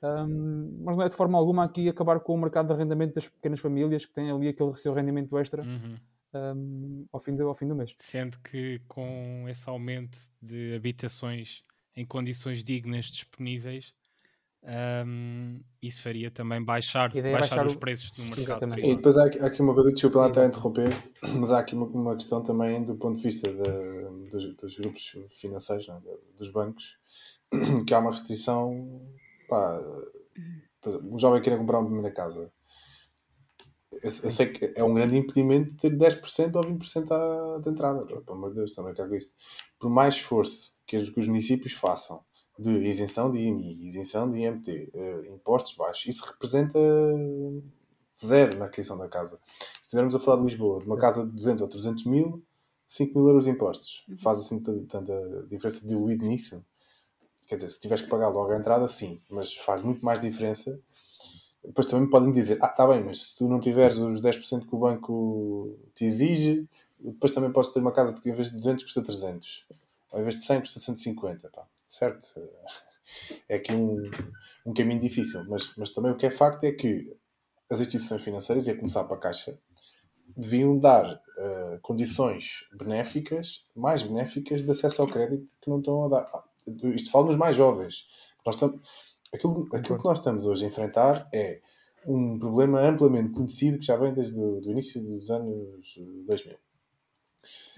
Um, mas não é de forma alguma aqui acabar com o mercado de arrendamento das pequenas famílias que têm ali aquele seu rendimento extra. Uhum um, ao, fim do, ao fim do mês. Sendo que com esse aumento de habitações em condições dignas disponíveis, um, isso faria também baixar, baixar, baixar os o... preços no mercado. Exatamente. E depois há aqui, há aqui uma coisa, desculpa lá estar a interromper, mas há aqui uma, uma questão também do ponto de vista de, dos, dos, grupos financeiros, não, é? dos bancos, que há uma restrição. Pá, um jovem querer comprar uma primeira casa eu, eu, sei que é um grande impedimento ter 10% ou 20% à, de entrada. Pelo amor de Deus, também cago isso. Por mais esforço que os, que os municípios façam de isenção de IMI, isenção de IMT, uh, eh, impostos baixos, isso representa zero na aquisição da casa. Se estivermos a falar de Lisboa, de uma Sim. casa de 200 ou 300 mil, 5 mil euros de impostos. Uhum. Faz assim tanta diferença diluído nisso. Quer dizer, se tiveres que pagar logo a entrada, sim, mas faz muito mais diferença depois também podem dizer, ah, está bem, mas se tu não tiveres os 10% que o banco te exige, depois também podes ter uma casa que em vez de 200 custa 300. Ou em vez de 100 custa 150. Pá. Certo? É aqui um, um caminho difícil. Mas, mas também o que é facto é que as instituições financeiras, e a começar para a Caixa, deviam dar uh, condições benéficas, mais benéficas, de acesso ao crédito que não estão a dar. Isto fala nos mais jovens. Nós estamos Aquilo, aquilo que nós estamos hoje a enfrentar é um problema amplamente conhecido que já vem desde o do início dos anos 2000.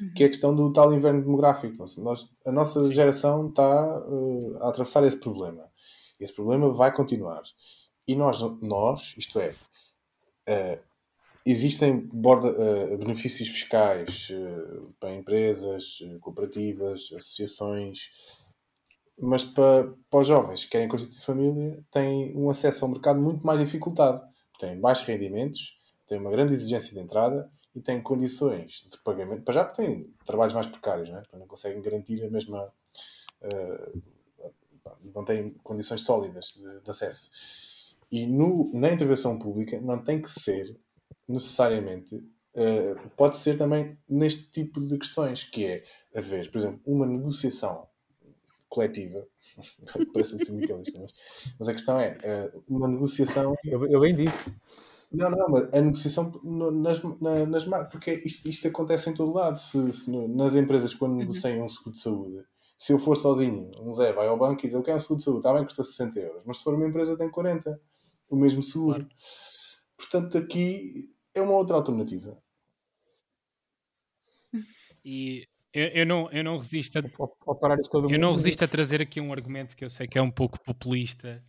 Uhum. Que é a questão do tal inverno demográfico. Nós, a nossa geração está uh, a atravessar esse problema. Esse problema vai continuar. E nós, nós isto é, uh, existem borda, uh, benefícios fiscais para empresas, cooperativas, associações, mas para, para os jovens que querem constituir família, têm um acesso ao mercado muito mais dificultado. Têm baixos rendimentos, têm uma grande exigência de entrada e têm condições de pagamento. Para já têm trabalhos mais precários, não, é? não conseguem garantir a mesma. não têm condições sólidas de, de acesso. E no, na intervenção pública não tem que ser necessariamente, uh, pode ser também neste tipo de questões, que é haver, por exemplo, uma negociação coletiva, parece sindicalista, mas, mas a questão é uh, uma negociação. Eu, eu bem digo. Não, não, mas a negociação nas, nas marcas, porque isto, isto acontece em todo lado. Se, se nas empresas, quando uhum. negociam um seguro de saúde, se eu for sozinho, um Zé vai ao banco e diz eu quero um seguro de saúde, está bem, custa 60 euros, mas se for uma empresa tem 40, o mesmo seguro. Claro. Portanto, aqui é uma outra alternativa. E eu, eu, não, eu não resisto a, eu não resisto a trazer aqui um argumento que eu sei que é um pouco populista,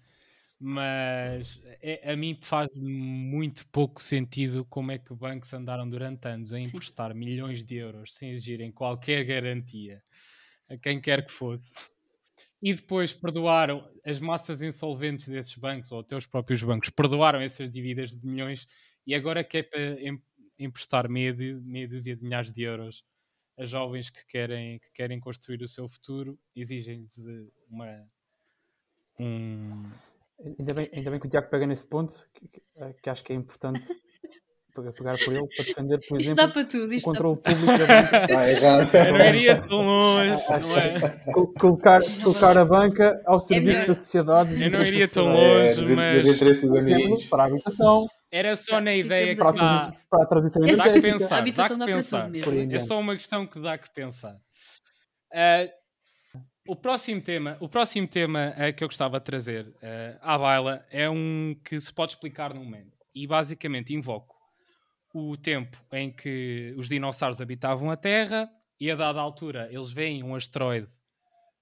mas é, a mim faz muito pouco sentido como é que bancos andaram durante anos a emprestar Sim. milhões de euros sem exigirem qualquer garantia a quem quer que fosse. E depois perdoaram as massas insolventes desses bancos, ou até os próprios bancos, perdoaram essas dívidas de milhões e agora que é para emprestar meia, meia dúzia de milhares de euros a jovens que querem, que querem construir o seu futuro, exigem-lhes uma. Um... Ainda bem, ainda bem que o Tiago pega nesse ponto, que, que acho que é importante pegar por ele para defender, por isto exemplo, para tudo, o controle público da banca. Ah, Eu não iria tão longe, não é? Colocar, colocar a banca ao é serviço é da sociedade. Eu não iria tão longe, é, mas... interesses amigos. Para a habitação. Era só na ideia que para, dá, para a transição energética. Dá que pensar, a habitação dá que pensar. Tudo, é só uma questão que dá que pensar. Uh, o próximo tema, o próximo tema uh, que eu gostava de trazer uh, à baila é um que se pode explicar num momento. E basicamente invoco o tempo em que os dinossauros habitavam a Terra e a dada altura eles veem um asteroide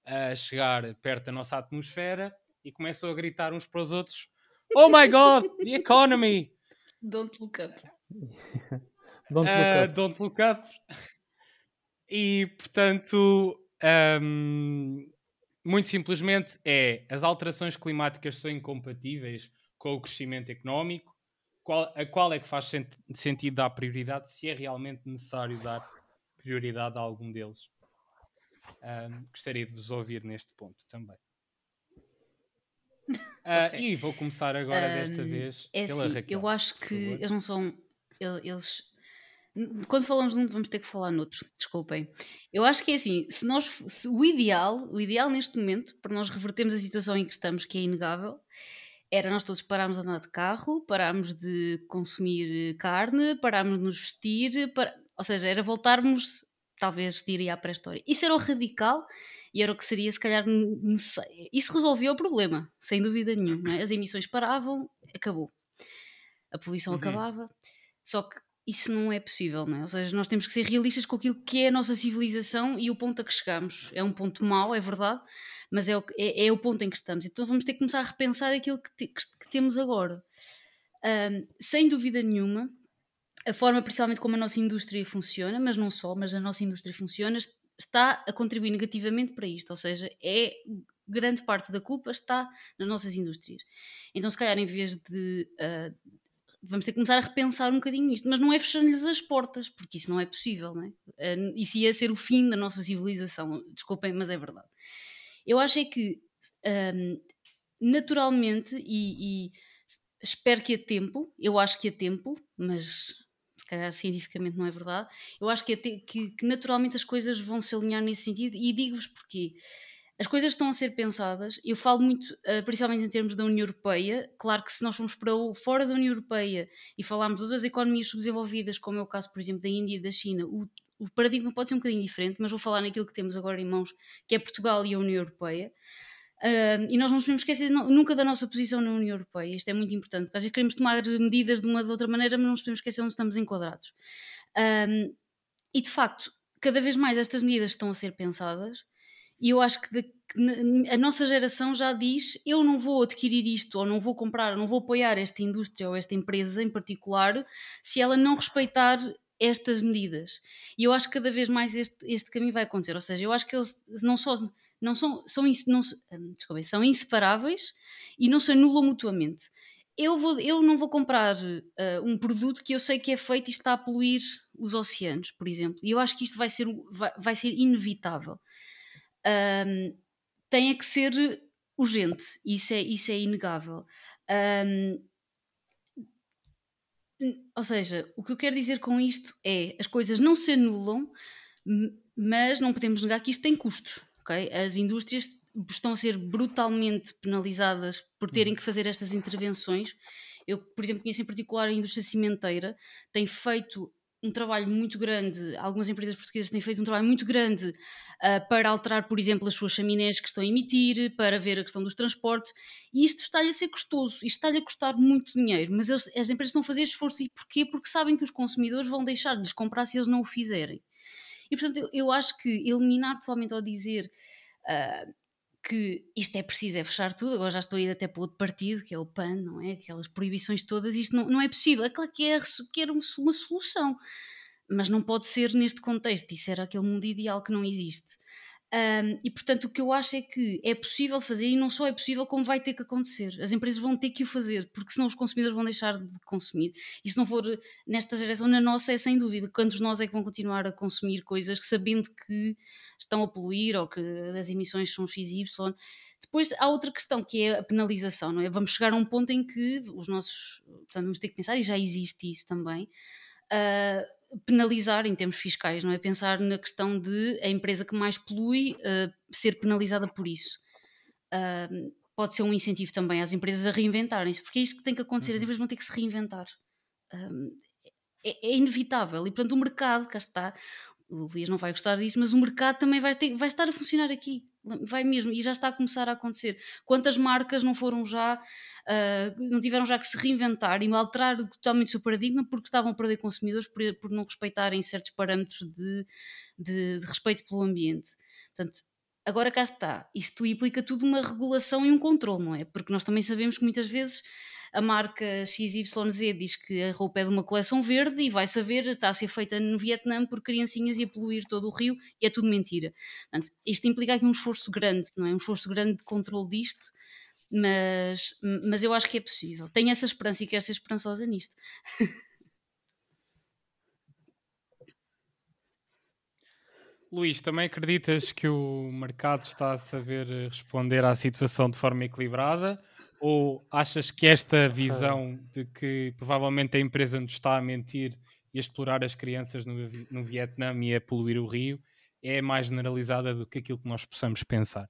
a chegar perto da nossa atmosfera e começam a gritar uns para os outros: Oh my God, the economy! Don't look up. don't, look uh, up. don't look up. E portanto, um, muito simplesmente é as alterações climáticas são incompatíveis com o crescimento económico. Qual, a qual é que faz sent sentido dar prioridade se é realmente necessário dar prioridade a algum deles? Um, gostaria de vos ouvir neste ponto também. Uh, okay. E vou começar agora um, desta vez é pela assim, Raquel. Eu acho que eles não são. Eles. Quando falamos de um, vamos ter que falar noutro, desculpem. Eu acho que é assim, se nós se o ideal, o ideal neste momento, para nós revertermos a situação em que estamos, que é inegável, era nós todos pararmos de andar de carro, pararmos de consumir carne, pararmos de nos vestir, para... ou seja, era voltarmos, talvez diria à pré-história. Isso era o radical e era o que seria, se calhar, necessário. Isso resolvia o problema, sem dúvida nenhuma. É? As emissões paravam, acabou. A poluição uhum. acabava. Só que isso não é possível, não é? Ou seja, nós temos que ser realistas com aquilo que é a nossa civilização e o ponto a que chegamos. É um ponto mau, é verdade, mas é o, é, é o ponto em que estamos. Então vamos ter que começar a repensar aquilo que, te, que, que temos agora. Um, sem dúvida nenhuma, a forma principalmente como a nossa indústria funciona, mas não só, mas a nossa indústria funciona, está a contribuir negativamente para isto, ou seja, é grande parte da culpa está nas nossas indústrias. Então, se calhar, em vez de uh, vamos ter que começar a repensar um bocadinho nisto, mas não é fechando-lhes as portas, porque isso não é possível, não é? Uh, isso ia ser o fim da nossa civilização, desculpem, mas é verdade. Eu acho é que um, naturalmente e, e espero que a tempo, eu acho que a tempo, mas calhar cientificamente não é verdade. Eu acho que, até, que, que naturalmente as coisas vão se alinhar nesse sentido e digo-vos porquê. As coisas estão a ser pensadas, eu falo muito, uh, principalmente em termos da União Europeia. Claro que se nós formos para o, fora da União Europeia e falarmos de outras economias subdesenvolvidas, como é o caso, por exemplo, da Índia e da China, o, o paradigma pode ser um bocadinho diferente, mas vou falar naquilo que temos agora em mãos, que é Portugal e a União Europeia. Uh, e nós não nos podemos esquecer nunca da nossa posição na União Europeia. Isto é muito importante, porque às vezes queremos tomar medidas de uma ou de outra maneira, mas não nos podemos esquecer onde estamos enquadrados. E de facto, cada vez mais estas medidas estão a ser pensadas. E eu acho que, de, a nossa geração já diz: eu não vou adquirir isto, ou não vou comprar, ou não vou apoiar esta indústria ou esta empresa em particular se ela não respeitar estas medidas. E eu acho que cada vez mais este, este caminho vai acontecer. Ou seja, eu acho que eles não só não são, são, não, hum, desculpa, são inseparáveis e não se anulam mutuamente. Eu, vou, eu não vou comprar uh, um produto que eu sei que é feito e está a poluir os oceanos, por exemplo. E eu acho que isto vai ser, vai, vai ser inevitável. Um, tem que ser urgente, isso é, isso é inegável. Um, ou seja, o que eu quero dizer com isto é as coisas não se anulam, mas não podemos negar que isto tem custos. Okay? As indústrias estão a ser brutalmente penalizadas por terem uhum. que fazer estas intervenções. Eu, por exemplo, conheço em particular a indústria cimenteira, tem feito um trabalho muito grande, algumas empresas portuguesas têm feito um trabalho muito grande uh, para alterar, por exemplo, as suas chaminés que estão a emitir, para ver a questão dos transportes, e isto está-lhe a ser custoso, isto está-lhe a custar muito dinheiro, mas eles, as empresas estão a fazer esforço, e porquê? Porque sabem que os consumidores vão deixar de lhes comprar se eles não o fizerem. E portanto, eu, eu acho que eliminar totalmente ao dizer uh, que isto é preciso, é fechar tudo, agora já estou a ir até para outro partido, que é o PAN, não é? Aquelas proibições todas, isto não, não é possível. É claro que é, uma solução, mas não pode ser neste contexto. Isso era aquele mundo ideal que não existe. Um, e portanto, o que eu acho é que é possível fazer e não só é possível, como vai ter que acontecer. As empresas vão ter que o fazer, porque senão os consumidores vão deixar de consumir. E se não for nesta geração, na nossa é sem dúvida. Quantos nós é que vão continuar a consumir coisas sabendo que estão a poluir ou que as emissões são X e Y? Depois há outra questão que é a penalização, não é? Vamos chegar a um ponto em que os nossos. Portanto, vamos ter que pensar, e já existe isso também. Uh, penalizar em termos fiscais, não é? Pensar na questão de a empresa que mais polui uh, ser penalizada por isso. Uh, pode ser um incentivo também às empresas a reinventarem-se, porque é isto que tem que acontecer, as uhum. empresas vão ter que se reinventar. É, é, inevitável. E portanto o mercado, cá está, o Luís não vai gostar disso, mas o mercado também vai, ter, vai estar a funcionar aqui. Vai mesmo, e já está a começar a acontecer. Quantas marcas não foram já, uh, não tiveram já que se reinventar e alterar totalmente o seu paradigma porque estavam a perder consumidores por, por não respeitarem certos parâmetros de, de, de respeito pelo ambiente. Portanto, agora cá está. Isto implica tudo uma regulação e um controle, não é? Porque nós também sabemos que muitas vezes a marca XYZ diz que a roupa é de uma coleção verde e vai saber, está a ser feita no Vietnã por criancinhas e a poluir todo o rio e é tudo mentira. Portanto, isto implica aqui um esforço grande, não é? Um esforço grande de controle disto, mas, mas eu acho que é possível. Tenho essa esperança e quero ser esperançosa nisto. Luís, também acreditas que o mercado está a saber responder à situação de forma equilibrada? Ou achas que esta visão de que provavelmente a empresa nos está a mentir e a explorar as crianças no, no Vietnã e a poluir o rio é mais generalizada do que aquilo que nós possamos pensar?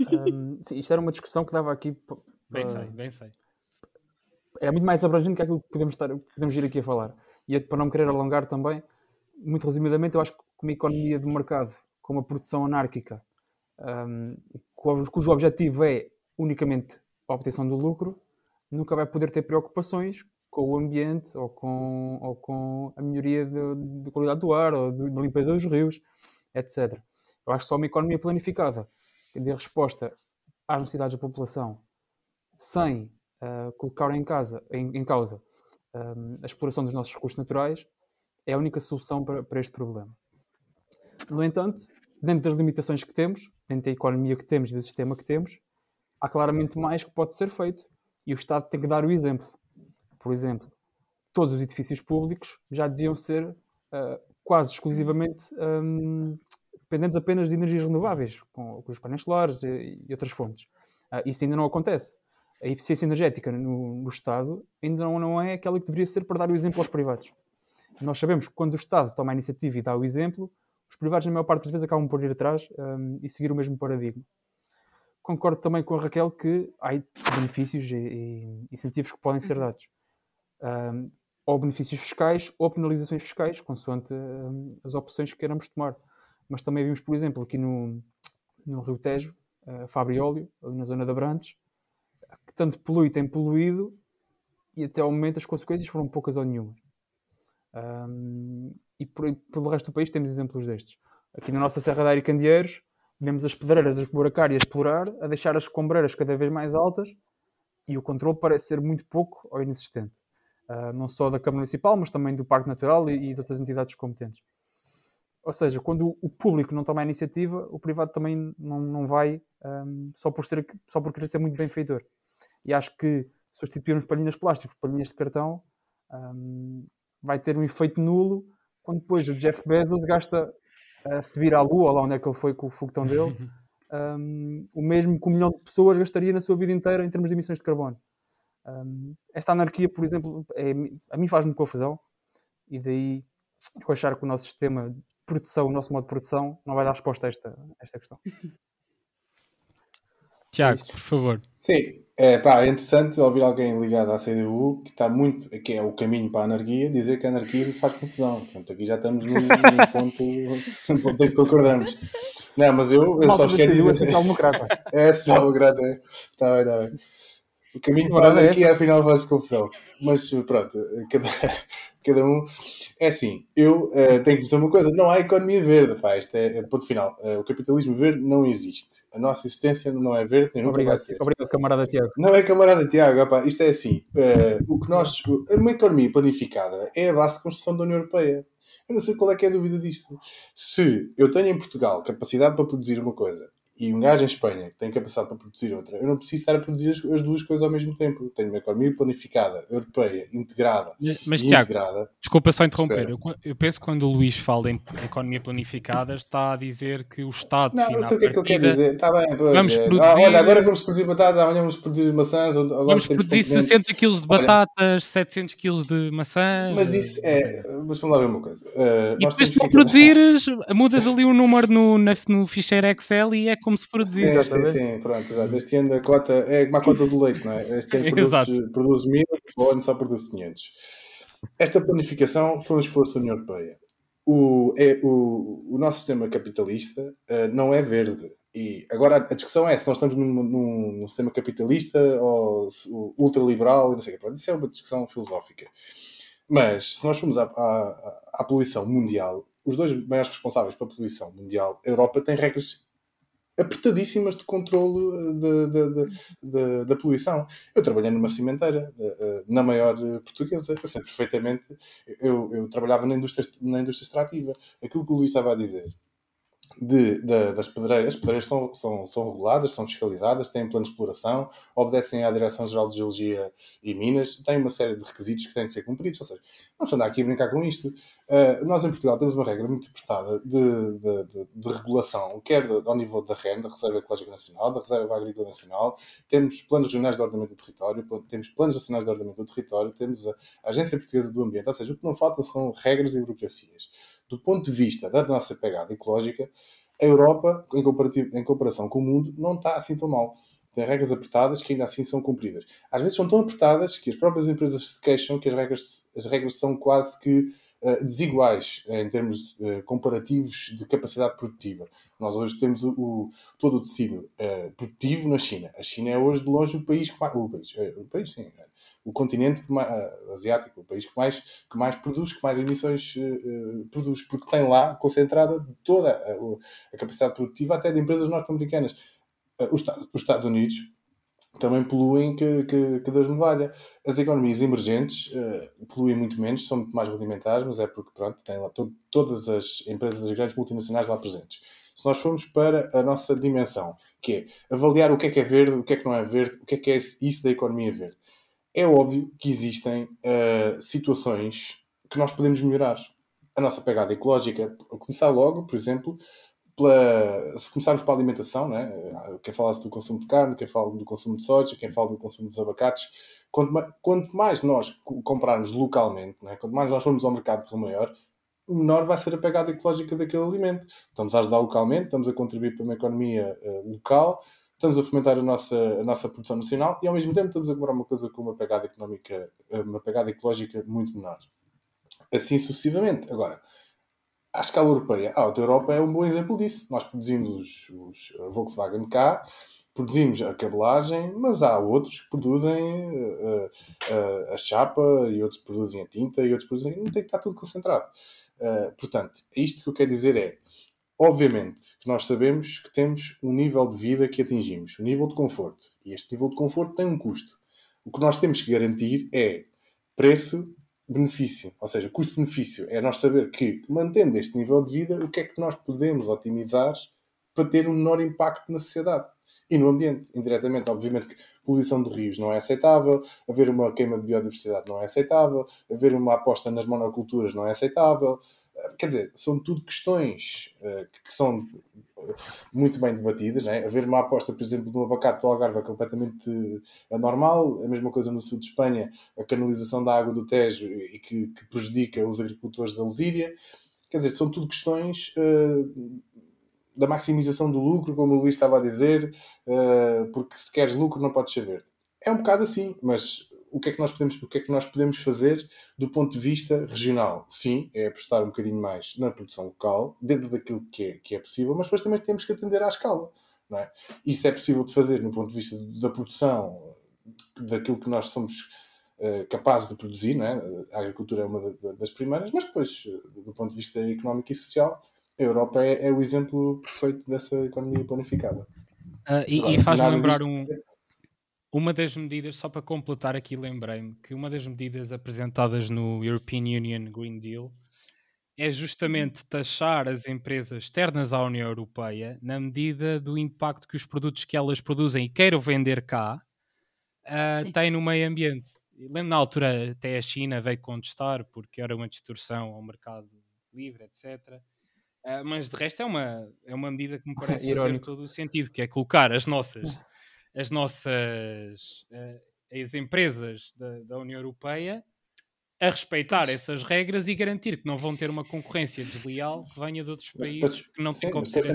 Um, sim, isto era uma discussão que dava aqui. Bem sei, bem sei. É muito mais abrangente que aquilo que podemos, estar, podemos ir aqui a falar. E para não me querer alongar também, muito resumidamente, eu acho que uma economia de mercado com uma produção anárquica, um, cujo objetivo é unicamente a obtenção do lucro, nunca vai poder ter preocupações com o ambiente ou com, ou com a melhoria da qualidade do ar ou da limpeza dos rios, etc. Eu acho que só uma economia planificada que dê resposta às necessidades da população sem uh, colocar em, casa, em, em causa uh, a exploração dos nossos recursos naturais é a única solução para, para este problema. No entanto, dentro das limitações que temos, dentro da economia que temos e do sistema que temos, há claramente mais que pode ser feito e o Estado tem que dar o exemplo. Por exemplo, todos os edifícios públicos já deviam ser uh, quase exclusivamente um, dependentes apenas de energias renováveis, com, com os painéis solares e, e outras fontes. Uh, isso ainda não acontece. A eficiência energética no, no Estado ainda não, não, é aquela que deveria ser para dar o exemplo aos privados. Nós sabemos que quando o Estado toma a iniciativa e dá o exemplo, os privados, na maior parte das vezes, acabam por ir atrás um, e seguir o mesmo paradigma concordo também com a Raquel que há benefícios e, e incentivos que podem ser uhum. dados. Um, ou benefícios fiscais ou penalizações fiscais, consoante um, as opções que queiramos tomar. Mas também vimos, por exemplo, aqui no, no Rio Tejo, uh, Fabrióleo, ali na zona de Abrantes, que tanto polui tem poluído e até ao momento as consequências foram poucas ou nenhumas. Um, e por, pelo resto do país temos exemplos destes. Aqui na nossa Serra da Aire Candeeiros, vemos as pedreiras a esburacar e a explorar, a deixar as escombreiras cada vez mais altas e o controle parece ser muito pouco ou inexistente. Uh, não só da Câmara Municipal, mas também do Parque Natural e, e de outras entidades competentes. Ou seja, quando o público não toma a iniciativa, o privado também não, não vai um, só, por ser, só por querer ser muito benfeitor. E acho que substituirmos palhinhas plásticas por palhinhas de cartão um, vai ter um efeito nulo quando depois o Jeff Bezos gasta a subir à lua, lá onde é que ele foi com o foguetão dele, um, o mesmo que um milhão de pessoas gastaria na sua vida inteira em termos de emissões de carbono. Um, esta anarquia, por exemplo, é, a mim faz-me confusão e daí eu achar que o nosso sistema de produção, o nosso modo de produção, não vai dar resposta a esta, a esta questão. Tiago, por favor. Sim, é, pá, é interessante ouvir alguém ligado à CDU que está muito, que é o caminho para a anarquia, dizer que a anarquia faz confusão. Portanto, aqui já estamos num, ponto, num ponto em que concordamos. Não, mas eu, eu só quero dizer. É social-democrata. É social-democrata, é. Está bem, está bem. O caminho para a anarquia, afinal, faz confusão. Mas pronto, cada, cada um. É assim, eu uh, tenho que dizer uma coisa: não há economia verde, pá, isto é, é ponto final. Uh, o capitalismo verde não existe. A nossa existência não é verde, nem nunca obrigado, vai ser. Obrigado, camarada Tiago. Não é camarada Tiago, pá, isto é assim: uh, o que nós. Uma economia planificada é a base de construção da União Europeia. Eu não sei qual é que é a dúvida disto. Se eu tenho em Portugal capacidade para produzir uma coisa e um gajo em Espanha que tem capacidade para produzir outra, eu não preciso estar a produzir as, as duas coisas ao mesmo tempo. tenho uma economia planificada, europeia, integrada. Mas, Tiago, integrada. desculpa só interromper. Eu, eu, penso que quando o Luís fala em economia planificada, está a dizer que o Estado. Não, eu sei o que é que ele quer dizer. Está bem, pois, vamos é. produzir... ah, olha, agora vamos produzir batatas, amanhã vamos produzir maçãs. Vamos produzir 60 kg de batatas, olha, 700 kg de maçãs. Mas isso é. Mas vamos lá ver uma coisa. Uh, e depois, se não produzires, mudas ali um número no, no ficheiro Excel e é como se produzisse. Sim, sim, pronto, exato. Este ano a cota é como a cota do leite, não é? Este ano produz, produz mil, o ano só produz 500. Esta planificação foi um esforço da União Europeia. O, é, o, o nosso sistema capitalista uh, não é verde. E agora a discussão é se nós estamos num, num, num sistema capitalista ou ultraliberal e não sei o que. Pronto, isso é uma discussão filosófica. Mas se nós formos à, à, à poluição mundial, os dois maiores responsáveis pela poluição mundial, a Europa tem regras apertadíssimas de controle eh, da poluição. Eu trabalhei numa cimenteira, eh, eh, na maior portuguesa, eu sei perfeitamente, eu, eu trabalhava na indústria, na indústria extrativa. Aquilo que o Luís estava a dizer, de, de, das pedreiras. As pedreiras são, são, são reguladas, são fiscalizadas, têm plano de exploração, obedecem à Direção-Geral de Geologia e Minas, têm uma série de requisitos que têm de ser cumpridos. Ou seja, não se anda aqui a brincar com isto. Uh, nós em Portugal temos uma regra muito apertada de, de, de regulação, quer ao nível da REN, da Reserva Ecológica Nacional, da Reserva Agrícola Nacional, temos planos regionais de ordenamento do território, temos planos nacionais de ordenamento do território, temos a Agência Portuguesa do Ambiente, ou seja, o que não falta são regras e burocracias do ponto de vista da nossa pegada ecológica, a Europa, em, em comparação com o mundo, não está assim tão mal. Tem regras apertadas que ainda assim são cumpridas. Às vezes são tão apertadas que as próprias empresas se queixam que as regras, as regras são quase que desiguais em termos uh, comparativos de capacidade produtiva. Nós hoje temos o, o todo o tecido produtivo na China. A China é hoje de longe o país que mais. O país, o país sim, o continente mais, asiático, o país que mais, que mais produz, que mais emissões produz, porque tem lá concentrada toda a, a capacidade produtiva até de empresas norte-americanas. Os, Estados Unidos também poluem que, que, que Deus me valha. As economias emergentes poluem muito menos, são muito mais rudimentares, mas é porque pronto, tem lá to todas as empresas das grandes multinacionais lá presentes se nós formos para a nossa dimensão, que é avaliar o que é que é verde, o que é que não é verde, o que é que é isso da economia verde é óbvio que existem uh, situações que nós podemos melhorar. A nossa pegada ecológica, começar logo, por exemplo, pela, se começarmos pela alimentação, né? quem fala do consumo de carne, quem fala do consumo de soja, quem fala do consumo dos abacates, quanto mais, quanto mais nós comprarmos localmente, né? quanto mais nós formos ao mercado de maior, menor vai ser a pegada ecológica daquele alimento. Estamos a ajudar localmente, estamos a contribuir para uma economia uh, local, estamos a fomentar a nossa, a nossa produção nacional e ao mesmo tempo estamos a comprar uma coisa com uma pegada económica, uma pegada ecológica muito menor. Assim sucessivamente. Agora, à escala europeia, a Auto Europa é um bom exemplo disso. Nós produzimos os, os Volkswagen cá, produzimos a cabelagem, mas há outros que produzem uh, uh, a chapa e outros produzem a tinta e outros produzem. Não tem que estar tudo concentrado. Uh, portanto, isto que eu quero dizer é Obviamente que nós sabemos que temos um nível de vida que atingimos, um nível de conforto. E este nível de conforto tem um custo. O que nós temos que garantir é preço-benefício, ou seja, custo-benefício. É nós saber que, mantendo este nível de vida, o que é que nós podemos otimizar para ter um menor impacto na sociedade e no ambiente, indiretamente. Obviamente que poluição de rios não é aceitável, haver uma queima de biodiversidade não é aceitável, haver uma aposta nas monoculturas não é aceitável. Eh, quer dizer, são tudo questões uh, que são uh, muito bem debatidas. Né? Haver uma aposta, por exemplo, no abacate do Algarve é completamente anormal. A mesma coisa no sul de Espanha, a canalização da água do Tejo e que, que prejudica os agricultores da Lesíria. Quer dizer, são tudo questões uh, da maximização do lucro, como o Luís estava a dizer, porque se queres lucro não podes verde. É um bocado assim, mas o que é que nós podemos, o que é que nós podemos fazer do ponto de vista regional? Sim, é apostar um bocadinho mais na produção local, dentro daquilo que é, que é possível, mas depois também temos que atender à escala. Não é? Isso é possível de fazer no ponto de vista da produção, daquilo que nós somos uh, capazes de produzir, não é? a agricultura é uma das primeiras, mas depois, do ponto de vista económico e social, a Europa é, é, o exemplo perfeito dessa economia planificada. Uh, e, e faz-me lembrar disto... um, uma das medidas, só para completar aqui, lembrei-me que uma das medidas apresentadas no European Union Green Deal é justamente taxar as empresas externas à União Europeia na medida do impacto que os produtos que elas produzem e queiram vender cá uh, têm no meio ambiente. Lembro na altura até a China veio contestar porque era uma distorção ao mercado livre, etc. Uh, mas de resto é uma, é uma medida que me parece fazer todo o sentido, que é colocar as nossas, as nossas uh, as empresas da, da União Europeia a respeitar essas regras e garantir que não vão ter uma concorrência desleal que venha de outros países que não têm competência.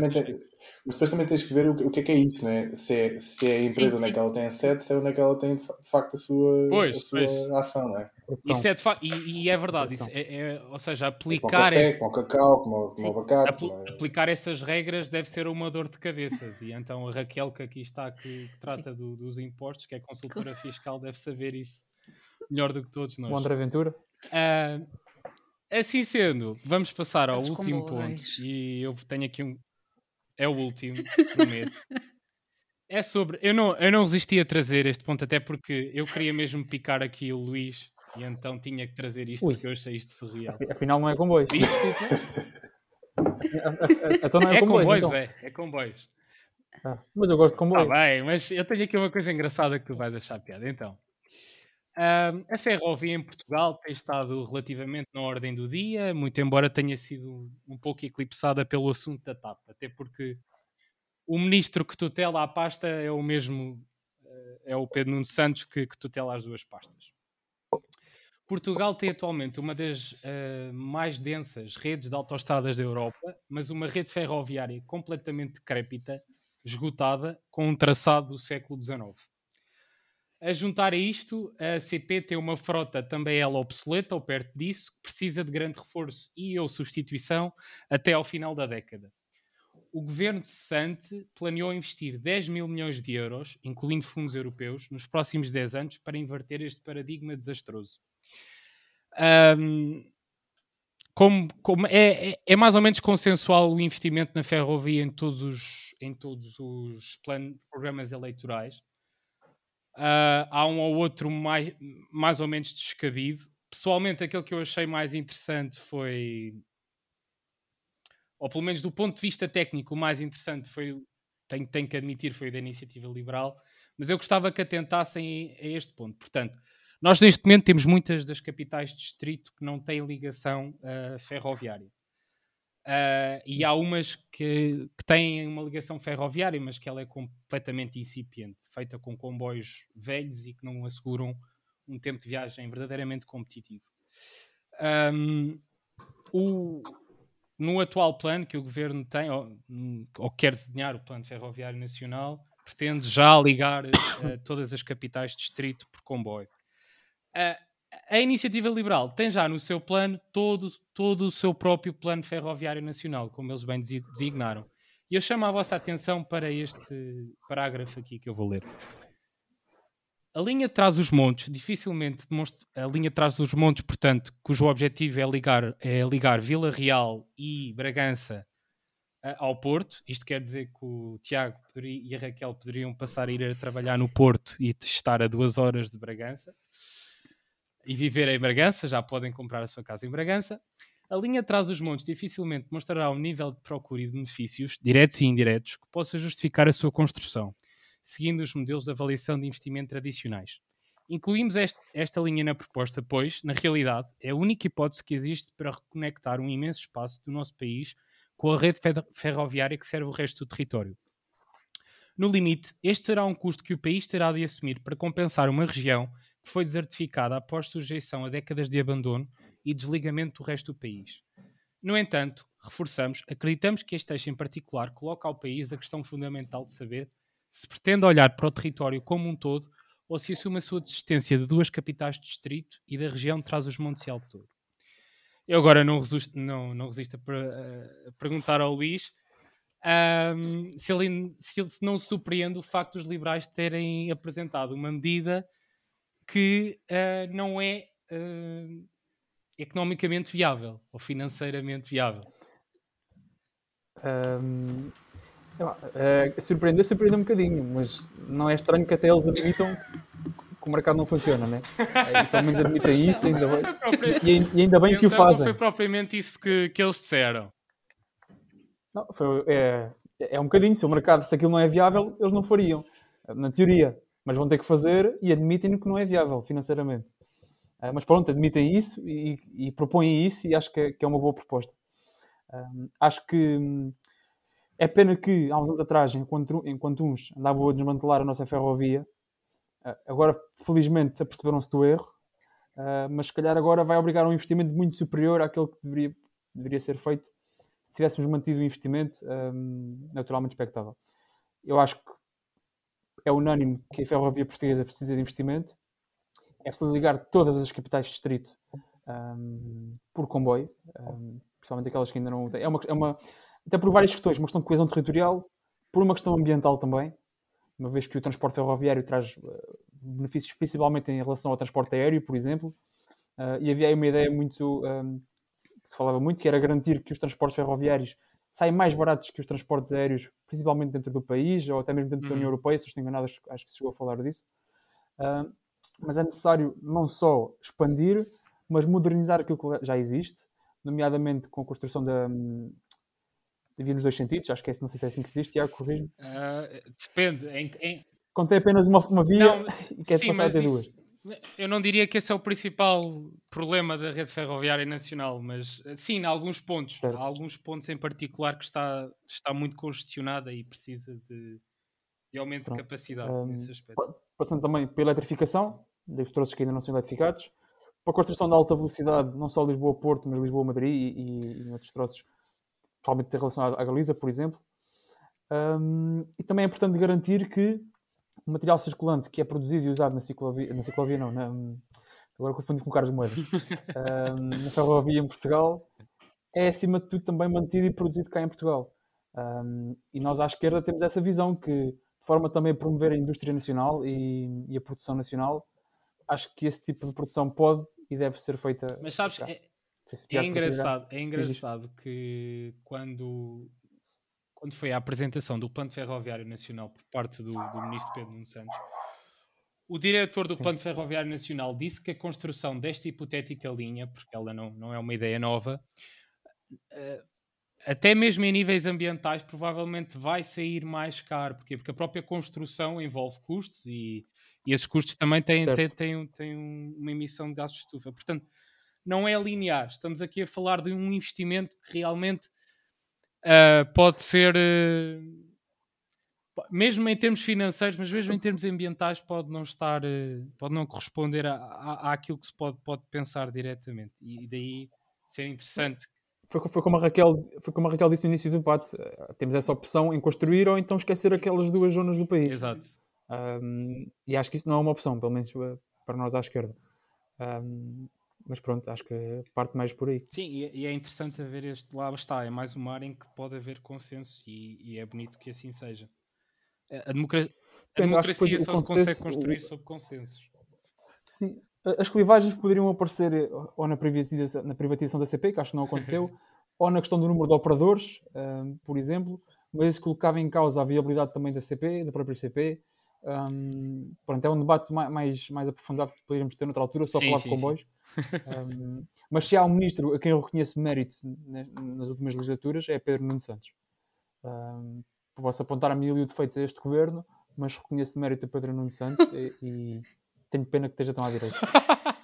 Mas depois também tens que ver o, o que é que é isso, né? se, é, se é a empresa sim, onde é que ela tem a sede, se é onde é que ela tem de facto a sua, pois, a sua pois. ação. Né? Isso é de facto, e, e, é verdade, isso é, é, ou seja, aplicar. Com o café, esse... com o cacau, com o, abacate. Apl mas... Aplicar essas regras deve ser uma dor de cabeças. E então a Raquel, que aqui está, que, que trata do, dos impostos, que é consultora fiscal, deve saber isso melhor do que todos nós. O André Ventura? Uh, assim sendo, vamos passar ao último ponto. E eu tenho aqui um. É o último, prometo. É sobre. Eu não, eu não resisti a trazer este ponto, até porque eu queria mesmo picar aqui o Luís e então tinha que trazer isto Ui. porque eu achei isto surreal. Afinal, não é comboios. Desculpa. então não é, é comboios. comboios então. é, é comboios. Ah, mas eu gosto de comboios. Ah, bem, mas eu tenho aqui uma coisa engraçada que tu vais achar piada. Então, a ferrovia em Portugal tem estado relativamente na ordem do dia, muito embora tenha sido um pouco eclipsada pelo assunto da TAP, até porque o ministro que tutela a pasta é o mesmo, eh, é o Pedro Nuno Santos que, que tutela as duas pastas. Portugal tem atualmente uma das uh, mais densas redes de autoestradas da Europa, mas uma rede ferroviária completamente decrépita, esgotada, com um traçado do século XIX. A juntar a isto, a CP tem uma frota também ela obsoleta ou perto disso, que precisa de grande reforço e ou substituição até ao final da década. O governo de Sante planeou investir 10 mil milhões de euros, incluindo fundos europeus, nos próximos 10 anos para inverter este paradigma desastroso. Um, como, como é, é, é, mais ou menos consensual o investimento na ferrovia em todos os, em todos os programas eleitorais. Uh, há um ou outro mais, mais ou menos descabido. Pessoalmente, aquele que eu achei mais interessante foi, ou pelo menos do ponto de vista técnico, o mais interessante foi, tenho, tenho que admitir, foi o da iniciativa liberal, mas eu gostava que atentassem a este ponto. Portanto, nós neste momento temos muitas das capitais de distrito que não têm ligação uh, ferroviária. Uh, e há umas que, que, têm uma ligação ferroviária, mas que ela é completamente incipiente, feita com comboios velhos e que não asseguram um tempo de viagem verdadeiramente competitivo. Um, o, no atual plano que o governo tem, ou, ou, quer desenhar o plano ferroviário nacional, pretende já ligar uh, todas as capitais de distrito por comboio. Uh, a iniciativa liberal tem já no seu plano todo, todo o seu próprio plano ferroviário nacional, como eles bem designaram. E eu chamo a vossa atenção para este parágrafo aqui que eu vou ler. A linha traz os montes, dificilmente demonstra... a linha traz os montes, portanto, cujo objetivo é ligar, é ligar Vila Real e Bragança ao Porto. Isto quer dizer que o Tiago e a Raquel poderiam passar a ir a trabalhar no Porto e estar a duas horas de Bragança e viver em Bragança, já podem comprar a sua casa em Bragança. A linha atrás dos montes dificilmente mostrará um nível de procura e de benefícios, diretos e indiretos, que possa justificar a sua construção, seguindo os modelos de avaliação de investimento tradicionais. Incluímos este, esta linha na proposta, pois, na realidade, é a única hipótese que existe para reconectar um imenso espaço do nosso país com a rede ferroviária que serve o resto do território. No limite, este será um custo que o país terá de assumir para compensar uma região foi desertificada após sujeição a décadas de abandono e desligamento do resto do país. No entanto, reforçamos, acreditamos que este eixo em particular coloca ao país a questão fundamental de saber se pretende olhar para o território como um todo ou se assume a sua desistência de duas capitais de distrito e da região traz os montes e Alto Douro. Eu agora não resisto, não, não resisto a, a perguntar ao Luís um, se, ele, se ele não surpreende o facto dos liberais terem apresentado uma medida que uh, não é uh, economicamente viável ou financeiramente viável. Um, uh, surpreender, surpreende um bocadinho, mas não é estranho que até eles admitam que o mercado não funciona, né? E pelo menos admitem isso, ainda bem. E, e, ainda bem que o fazem. Não foi propriamente isso que, que eles disseram. Não, foi, é, é um bocadinho. Se o mercado, se aquilo não é viável, eles não fariam, na teoria. Mas vão ter que fazer e admitem que não é viável financeiramente. Uh, mas pronto, admitem isso e, e, propõem isso e acho que é, que é uma boa proposta. Uh, acho que hum, é pena que há uns anos atrás, enquanto, enquanto uns andavam a desmantelar a nossa ferrovia, uh, agora felizmente aperceberam-se do erro, mas se calhar agora vai obrigar um investimento muito superior àquele que deveria, deveria ser feito se tivéssemos mantido o investimento um, naturalmente expectável. Eu acho que é unânime que a ferrovia portuguesa precisa de investimento. É preciso ligar todas as capitais de distrito um, por comboio, um, principalmente aquelas que ainda não têm. É uma, é uma, até por várias questões, uma questão de coesão territorial, por uma questão ambiental também, uma vez que o transporte ferroviário traz uh, benefícios principalmente em relação ao transporte aéreo, por exemplo, uh, e havia aí uma ideia muito um, que se falava muito, que era garantir que os transportes ferroviários saem mais baratos que os transportes aéreos, principalmente dentro do país ou até mesmo dentro uhum. da União uhum. Europeia, se estou enganado, acho, acho, que se chegou a falar disso. Uh, mas é necessário não só expandir, mas modernizar aquilo que já existe, nomeadamente com a construção da, hum, de via nos dois sentidos, acho que é, não sei se é assim que se diz, Tiago, corrijo uh, Depende. Em, em... Tem apenas uma, uma via não, e quer sim, passar a ter duas. Eu não diria que esse é o principal problema da rede ferroviária nacional, mas sim, em alguns pontos. Certo. Há alguns pontos em particular que está, está muito congestionada e precisa de, de aumento Pronto. de capacidade um, nesse aspecto. Passando também pela eletrificação, dos troços que ainda não são eletrificados, para a construção de alta velocidade, não só Lisboa-Porto, mas Lisboa-Madrid e, e, e, outros troços, provavelmente relacionados à Galiza, por exemplo. Um, e também é importante garantir que o material circulante que é produzido e usado na ciclovia, na ciclovia não, na, agora confundi com o Carlos Moedas, um, na ferrovia em Portugal, é acima de tudo também mantido e produzido cá em Portugal. Um, e nós à esquerda temos essa visão que, de forma também a promover a indústria nacional e, e, a produção nacional, acho que esse tipo de produção pode e deve ser feita. Mas sabes, é, é engraçado, é engraçado que quando quando foi a apresentação do Plano Ferroviário Nacional por parte do, do Ministro Pedro Nuno Santos, o diretor do Sim. Plano Ferroviário Nacional disse que a construção desta hipotética linha, porque ela não, não é uma ideia nova, uh, até mesmo em níveis ambientais, provavelmente vai sair mais caro. Porquê? Porque a própria construção envolve custos e, e esses custos também têm, têm, têm, têm uma emissão de gases de estufa. Portanto, não é linear. Estamos aqui a falar de um investimento que realmente Uh, pode ser, uh, mesmo em termos financeiros, mas mesmo em termos ambientais, pode não estar, uh, pode não corresponder à, à, àquilo que se pode, pode pensar diretamente. E daí ser interessante. Foi, foi, como a Raquel, foi como a Raquel disse no início do debate: temos essa opção em construir ou então esquecer aquelas duas zonas do país. Exato. Um, e acho que isso não é uma opção, pelo menos para nós à esquerda. Um, mas pronto, acho que parte mais por aí. Sim, e, é interessante ver este lá está, é mais uma área em que pode haver consenso e, e é bonito que assim seja. A, democra a democracia só consenso, se consegue construir o... sob consensos. Sim, as clivagens poderiam aparecer ou na privatização, na privatização da CP, que acho que não aconteceu, ou na questão do número de operadores, um, por exemplo, mas isso colocava em causa a viabilidade também da CP, da própria CP. Um, pronto, é um debate mais, mais aprofundado que poderíamos ter noutra altura, só sim, falar de comboios. um, mas se há um ministro a quem eu reconheço mérito nas últimas legislaturas, é Pedro Nuno Santos. Um, posso apontar a mil e defeitos a este governo, mas reconheço mérito a Pedro Nuno Santos e, e tenho pena que esteja tão à direita.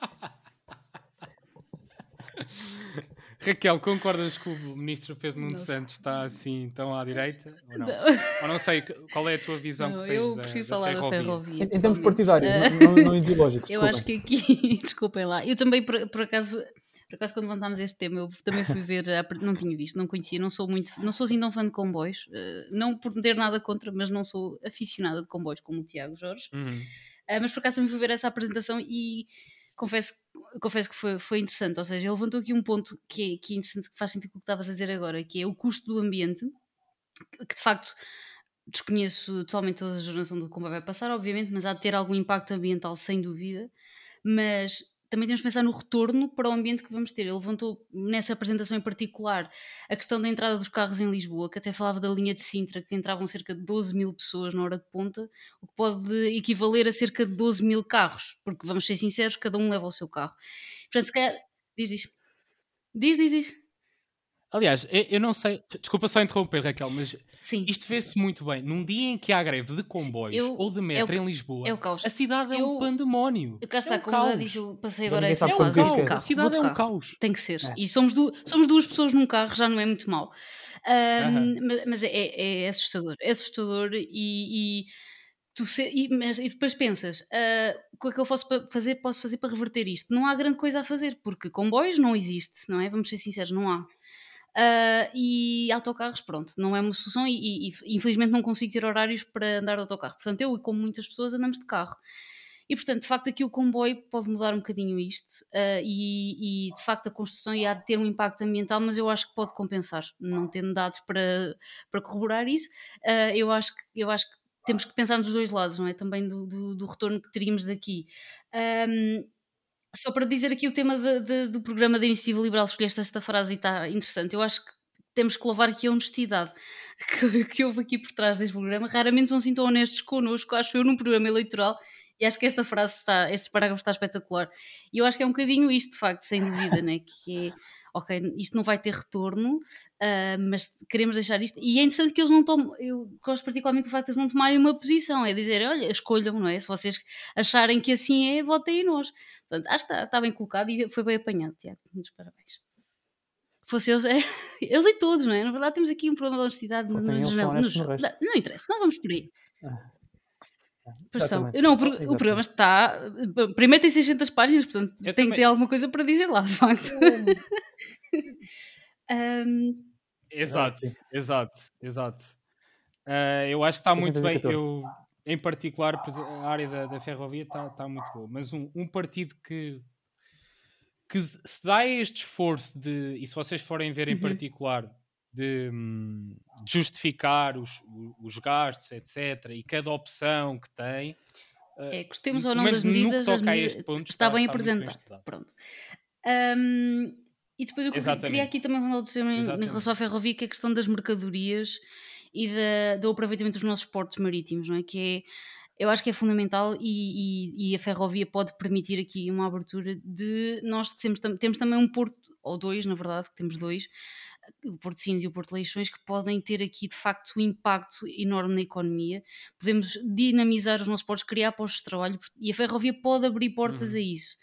Raquel, concordas que o ministro Pedro Nuno Santos está assim tão à direita? Ou não? não. Ou não sei, qual é a tua visão não, que tens eu prefiro da, falar da ferrovia? Da ferrovia em, em termos partidários, uh, não, não ideológicos. Eu acho que aqui, desculpem lá, eu também por, por acaso por acaso, quando levantámos este tema, eu também fui ver, não tinha visto, não conhecia, não sou muito, não sou assim tão fã de comboios, uh, não por ter nada contra, mas não sou aficionada de comboios como o Tiago Jorge. Uhum. Uh, mas por acaso também fui ver essa apresentação e confesso, confesso que foi, foi interessante. Ou seja, ele levantou aqui um ponto que é, que é interessante, que faz sentido com o que estavas a dizer agora, que é o custo do ambiente, que de facto desconheço totalmente toda a jornação do como vai passar, obviamente, mas há de ter algum impacto ambiental, sem dúvida. Mas também temos que pensar no retorno para o ambiente que vamos ter. Ele levantou nessa apresentação em particular a questão da entrada dos carros em Lisboa, que até falava da linha de Sintra, que entravam cerca de 12 mil pessoas na hora de ponta, o que pode equivaler a cerca de 12 mil carros, porque vamos ser sinceros, cada um leva o seu carro. Portanto, se calhar. Diz, diz. Diz, diz, diz. Aliás, eu não sei, desculpa só interromper, Raquel, mas Sim. isto vê-se muito bem. Num dia em que há greve de comboios eu, ou de metro é o, em Lisboa, é caos. a cidade é eu, um pandemónio. Cá está, é um como caos. já disse, eu passei agora essa é fase. Um a cidade é um caos. Tem que ser. É. E somos, du somos duas pessoas num carro, já não é muito mal. Um, mas, mas é, é, é, assustador. É assustador e, e tu se, e, mas, e depois pensas, uh, o que é que eu posso fazer, posso fazer para reverter isto? Não há grande coisa a fazer, porque comboios não existe, não é? Vamos ser sinceros, não há. Uh, e autocarros, pronto, não é uma solução e, e, infelizmente não consigo ter horários para andar de autocarro. Portanto, eu e como muitas pessoas andamos de carro. E portanto, de facto, aqui o comboio pode mudar um bocadinho isto uh, e, e, de facto a construção ia ter um impacto ambiental, mas eu acho que pode compensar, não tendo dados para, para corroborar isso. Uh, eu, acho que, eu acho que temos que pensar nos dois lados, não é? Também do, do, do retorno que teríamos daqui. Um, só para dizer aqui o tema de, de, do programa da Iniciativa Liberal, escolheste esta frase e está interessante. Eu acho que temos que louvar aqui a honestidade que, que houve aqui por trás deste programa. Raramente são assim tão honestos connosco, acho eu, num programa eleitoral. E acho que esta frase está, este parágrafo está espetacular. E eu acho que é um bocadinho isto, de facto, sem dúvida, né? que é ok, isto não vai ter retorno, uh, mas queremos deixar isto. E é interessante que eles não tomam, eu gosto particularmente do facto de eles não tomarem uma posição, é dizer, olha, escolham, não é? Se vocês acharem que assim é, votem em nós. Portanto, acho que está, está bem colocado e foi bem apanhado, Tiago. Muitos parabéns. Fosse eles, é, eles e todos, não é? Na verdade, temos aqui um problema de honestidade. Nos, nos, nos, não, não interessa, não vamos por aí. Ah. Não, o, o programa está. Primeiro tem 600 páginas, portanto eu tem também. que ter alguma coisa para dizer lá, de facto. um... Exato, exato, exato. Uh, eu acho que está muito bem. Eu, em particular, a área da, da ferrovia está, está muito boa. Mas um, um partido que, que se dá este esforço de, e se vocês forem ver em uhum. particular, de, hum, de justificar os, os gastos, etc., e cada opção que tem. É, gostemos ou não das medidas, as medidas ponto, está, está, bem apresentado. Pronto. Um, e depois eu Exatamente. queria aqui também falar outro tema em, em relação à ferrovia, que é a questão das mercadorias e da, do aproveitamento dos nossos portos marítimos, não é? Que é eu acho que é fundamental e, e, e, a ferrovia pode permitir aqui uma abertura de nós temos, temos também um porto, ou dois, na verdade, que temos dois, o Porto Sines e o Porto Leixões, que podem ter aqui de facto um impacto enorme na economia. Podemos dinamizar os nossos portos, criar postos de trabalho e a ferrovia pode abrir portas uhum. a isso.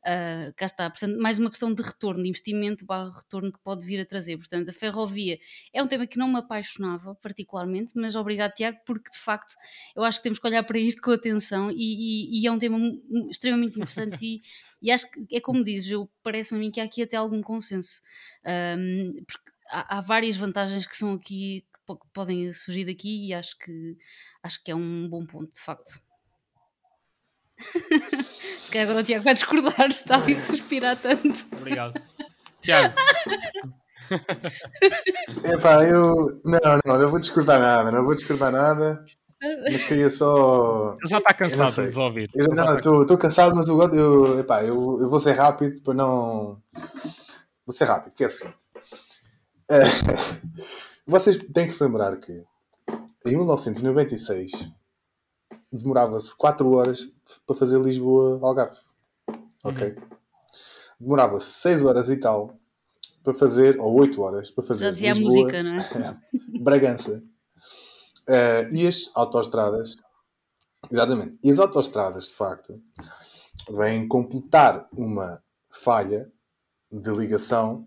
Uh, cá está, portanto, mais uma questão de retorno, de investimento barra retorno que pode vir a trazer. Portanto, a ferrovia é um tema que não me apaixonava particularmente, mas obrigado, Tiago, porque de facto eu acho que temos que olhar para isto com atenção e, e, e é um tema extremamente interessante e, e, acho que é como dizes, parece-me a mim que há aqui até algum consenso, um, porque há, há, várias vantagens que são aqui que podem surgir daqui e acho que acho que é um bom ponto, de facto. Se calhar agora o Tiago vai discordar, está ali a suspirar tanto. Obrigado. Tiago. Epá, eu. Não, não, não vou discordar nada, não vou discordar nada. Mas queria só. Já está cansado de nos ouvir. Eu, não, estou tá cansado, mas eu, eu, epá, eu, eu vou ser rápido para não. Vou ser rápido, que é assim. Eh, vocês têm que se lembrar que em 1996 demorava-se 4 horas para fazer Lisboa-Algarve. Ok? Demorava-se 6 horas e tal para fazer, ou 8 horas para fazer Já dizia a Lisboa, música, não é? Bragança. Eh, e as autoestradas, exatamente, e as autoestradas, de facto, vêm completar uma falha de ligação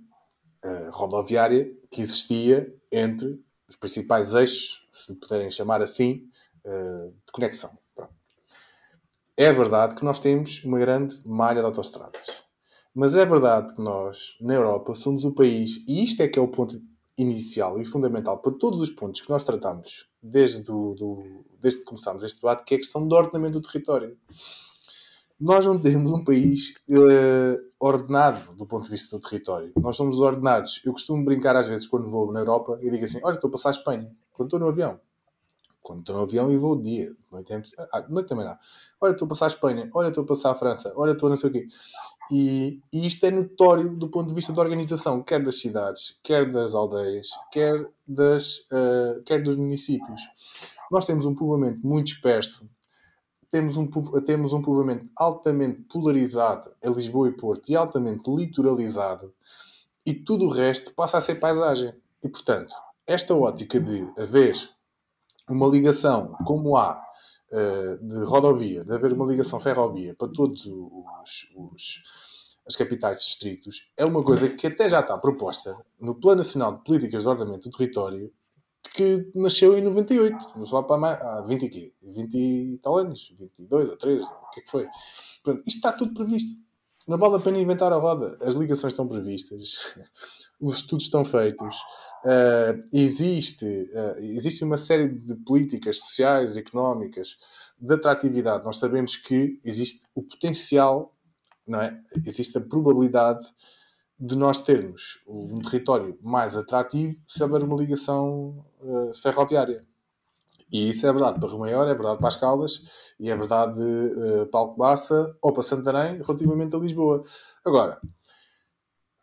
eh, rodoviária que existia entre os principais eixos, se puderem chamar assim, eh, de conexão. Pronto. É verdade que nós temos uma grande malha de autoestradas. Mas é verdade que nós, na Europa, somos o país, e isto é que é o ponto inicial e fundamental para todos os pontos que nós tratamos desde, do, do- desde que começámos este debate, que é a questão do ordenamento do território. Nós não temos um país eh, ordenado do ponto de vista do território. Nós somos ordenados. Eu costumo brincar às vezes quando vou na Europa e digo assim: Olha, estou a passar a Espanha, quando estou no avião. Quando estou no avião e vou de dia. Noite, é ah, noite também dá. Olha, estou a passar a Espanha. Olha, estou a passar a França. Olha, estou a não sei o quê. E, e isto é notório do ponto de vista da organização, quer das cidades, quer das aldeias, quer, das, eh, quer dos municípios. Nós temos um povoamento muito disperso, temos um, temos um povoamento altamente polarizado em Lisboa e Porto e altamente litoralizado, e tudo o resto passa a ser paisagem. E, portanto, esta ótica de haver uma ligação como há eh, de rodovia, de haver uma ligação ferrovia para todos os, os- as capitais distritos, é uma coisa que até já está proposta no Plano Nacional de Políticas de Ordenamento do Território, que nasceu em 98. Vamos falar para mais, há 20 e quê? 20 e tal anos, 22 ou 3, o que é que foi? Portanto, isto está tudo previsto. Não vale a pena inventar a roda. As ligações estão previstas, os estudos estão feitos, eh, existe, eh, existe uma série de políticas sociais, económicas, de atratividade. Nós sabemos que existe o potencial, não é? Existe a probabilidade de nós termos um território mais atrativo se houver uma ligação eh, ferroviária. E isso é verdade para Rio Maior, é verdade para as Caldas e é verdade eh, para Alcobaça ou para Santarém relativamente a Lisboa. Agora,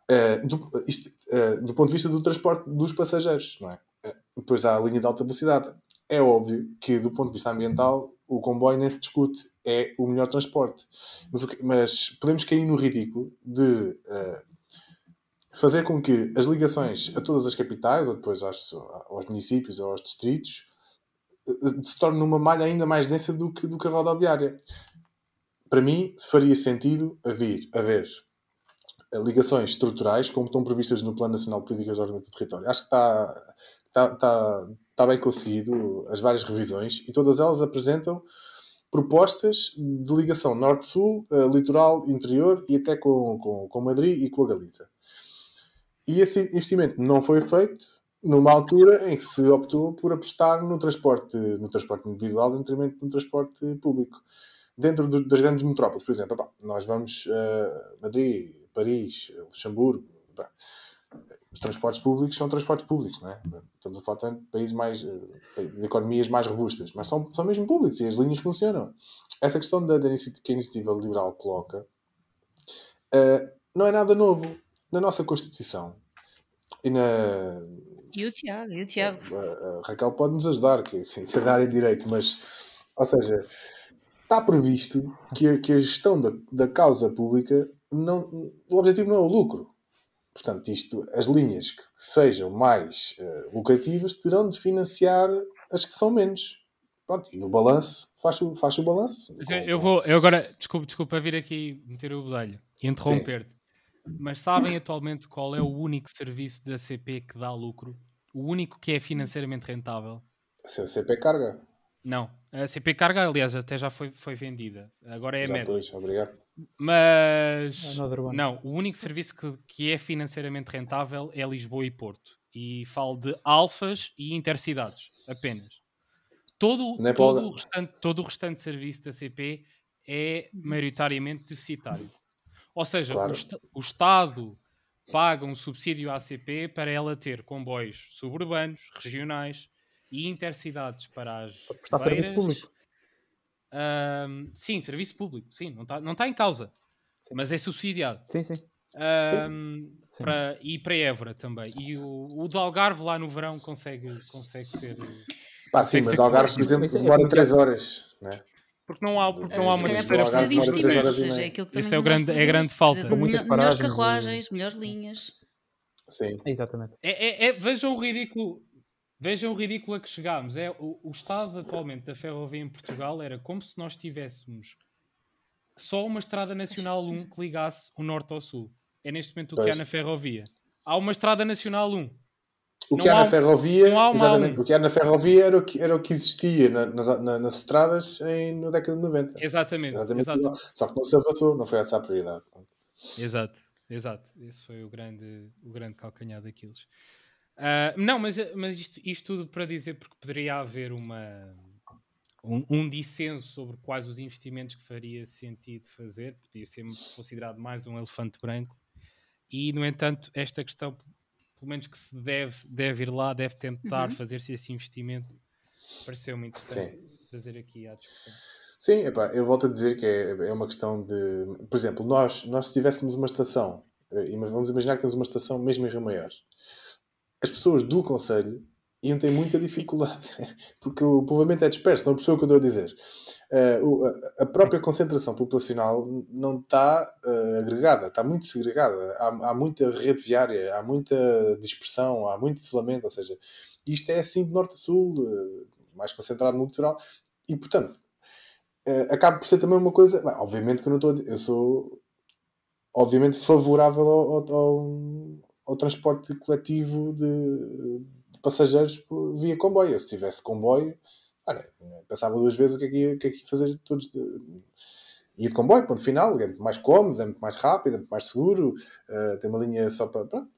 eh, do, isto, eh, do ponto de vista do transporte dos passageiros, não é? Depois há a linha de alta velocidade. É óbvio que, do ponto de vista ambiental, o comboio nem se discute, é o melhor transporte. Mas, mas podemos cair no ridículo de fazer com que as ligações a todas as capitais, ou depois às- aos municípios ou aos distritos, se torne uma malha ainda mais densa do que, do que a rodoviária. Para mim, faria sentido haver, haver eh, ligações estruturais como estão previstas no Plano Nacional de Políticas de Ordenamento do Território. Acho que está, está, está, está bem conseguido as várias revisões e todas elas apresentam propostas de ligação norte-sul, eh, litoral, interior e até com, com, com Madrid e com a Galiza. E esse investimento não foi feito numa altura em que se optou por apostar no transporte, no transporte individual em detrimento do transporte público. Dentro do- das grandes metrópoles, por exemplo, pá, nós vamos a Madrid, Paris, Luxemburgo, pá, os transportes públicos são transportes públicos, não é? Estamos a falar de países mais, eh, de economias mais robustas, mas são, são mesmo públicos e as linhas funcionam. Essa questão da, da iniciativa, que a iniciativa liberal coloca eh, não é nada novo. Na nossa Constituição e na, E o Tiago, e o Tiago. a, a Raquel pode nos ajudar, que, que é da área de direito, mas, ou seja, está previsto que a, que a gestão da, da causa pública, não, o objetivo não é o lucro. Portanto, isto, as linhas que sejam mais eh, lucrativas terão de financiar as que são menos. Pronto, e no balanço, faz o, faz o balanço. Eu vou, eu agora, desculpa, desculpa vir aqui meter o bedelho e interromper-te. Mas sabem atualmente qual é o único serviço da CP que dá lucro? O único que é financeiramente rentável? Se a CP carga. Não. A CP Carga, aliás, até já foi, foi vendida. Agora é a depois, obrigado. Mas Another one. não, o único serviço que, que é financeiramente rentável é Lisboa e Porto. E falo de alfas e intercidades, apenas. Todo, é todo, o restante, todo o restante serviço da CP é maioritariamente deficitário. Ou seja, Claro. o, o Estado paga um subsídio à CP para ela ter comboios suburbanos, regionais e intercidades para as prestar serviço público. Ahm, sim, serviço público, sim, não está não tá em causa. Sim. Mas é subsidiado. Sim, sim. Um, para, e para Évora também. E o, o do Algarve lá no verão consegue, consegue ser. Pá, sim, mas Algarve, por exemplo, demora 3 horas, né? Porque não há, porque não há Se uma precisa de investimento, seja, é aquilo que Isso é o grande- é a grande falta. de Muitas melhor- melhores paragens e- carruagens, melhores linhas. Sim. Exatamente. É, é- é- vejam o ridículo. Vejam o ridículo a que chegámos. É, o, o estado atualmente da ferrovia em Portugal era como se nós tivéssemos só uma estrada nacional 1 que ligasse o norte ao sul. É neste momento o que Pois. há na ferrovia. Há uma estrada nacional 1. O que há na ferrovia, exatamente, o que há na ferrovia era o que, era o que existia na- nas, na- nas estradas em, na década de 90. Exatamente. Exatamente igual. Só que não se avançou, não foi essa a prioridade. Exato, exato. Esse foi o grande, o grande calcanhar daqueles. Ah, não, mas, mas isto, isto tudo para dizer porque poderia haver uma, um, um dissenso sobre quais os investimentos que faria sentido fazer, podia ser considerado mais um elefante branco, e no entanto, esta questão, pelo menos que se deve, deve ir lá, deve tentar Uhum. fazer-se esse investimento, pareceu-me interessante fazer aqui à discussão. Sim, epá, eu volto a dizer que é, é uma questão de. Por exemplo, nós, nós se tivéssemos uma estação, eh, vamos imaginar que temos uma estação mesmo em Rio Maior, as pessoas do Conselho iam ter muita dificuldade, porque o povoamento é disperso, não percebeu o que eu estou a dizer. Eh, a, própria concentração populacional não está eh, agregada, está muito segregada. Há, muita rede viária, há muita dispersão, há muito isolamento, ou seja, isto é assim de norte a sul, eh, mais concentrado no litoral, e portanto acaba por ser também uma coisa. bem, obviamente que eu não estou a dizer, eu sou obviamente favorável ao, ao, ao- ao transporte coletivo de passageiros via comboio. Se tivesse comboio, olha, pensava duas vezes o que é que ia, que é que ia fazer todos. de- ia de comboio, ponto final, é muito mais cómodo, é muito mais rápido, é muito mais seguro, eh, tem uma linha só para. Pronto.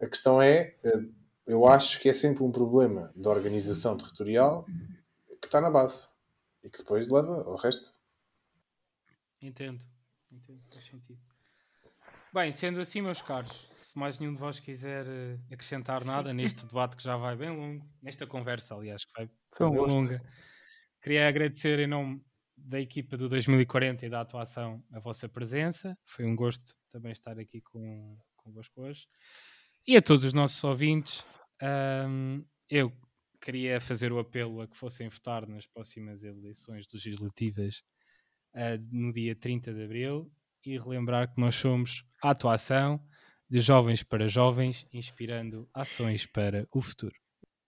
A questão é, eh, eu acho que é sempre um problema da organização territorial que está na base e que depois leva ao resto. Entendo, entendo, faz sentido. Bem, sendo assim, meus caros, se mais nenhum de vós quiser eh, acrescentar nada neste debate que já vai bem longo, nesta conversa, aliás, que vai Foi um bem longa, queria agradecer em nome da equipa do 2040 e da atuação a vossa presença. Foi um gosto também estar aqui com, convosco hoje. E a todos os nossos ouvintes, ahm, eu queria fazer o apelo a que fossem votar nas próximas eleições legislativas ah, no dia 30 de abril e relembrar que nós somos a atuação de jovens para jovens, inspirando ações para o futuro.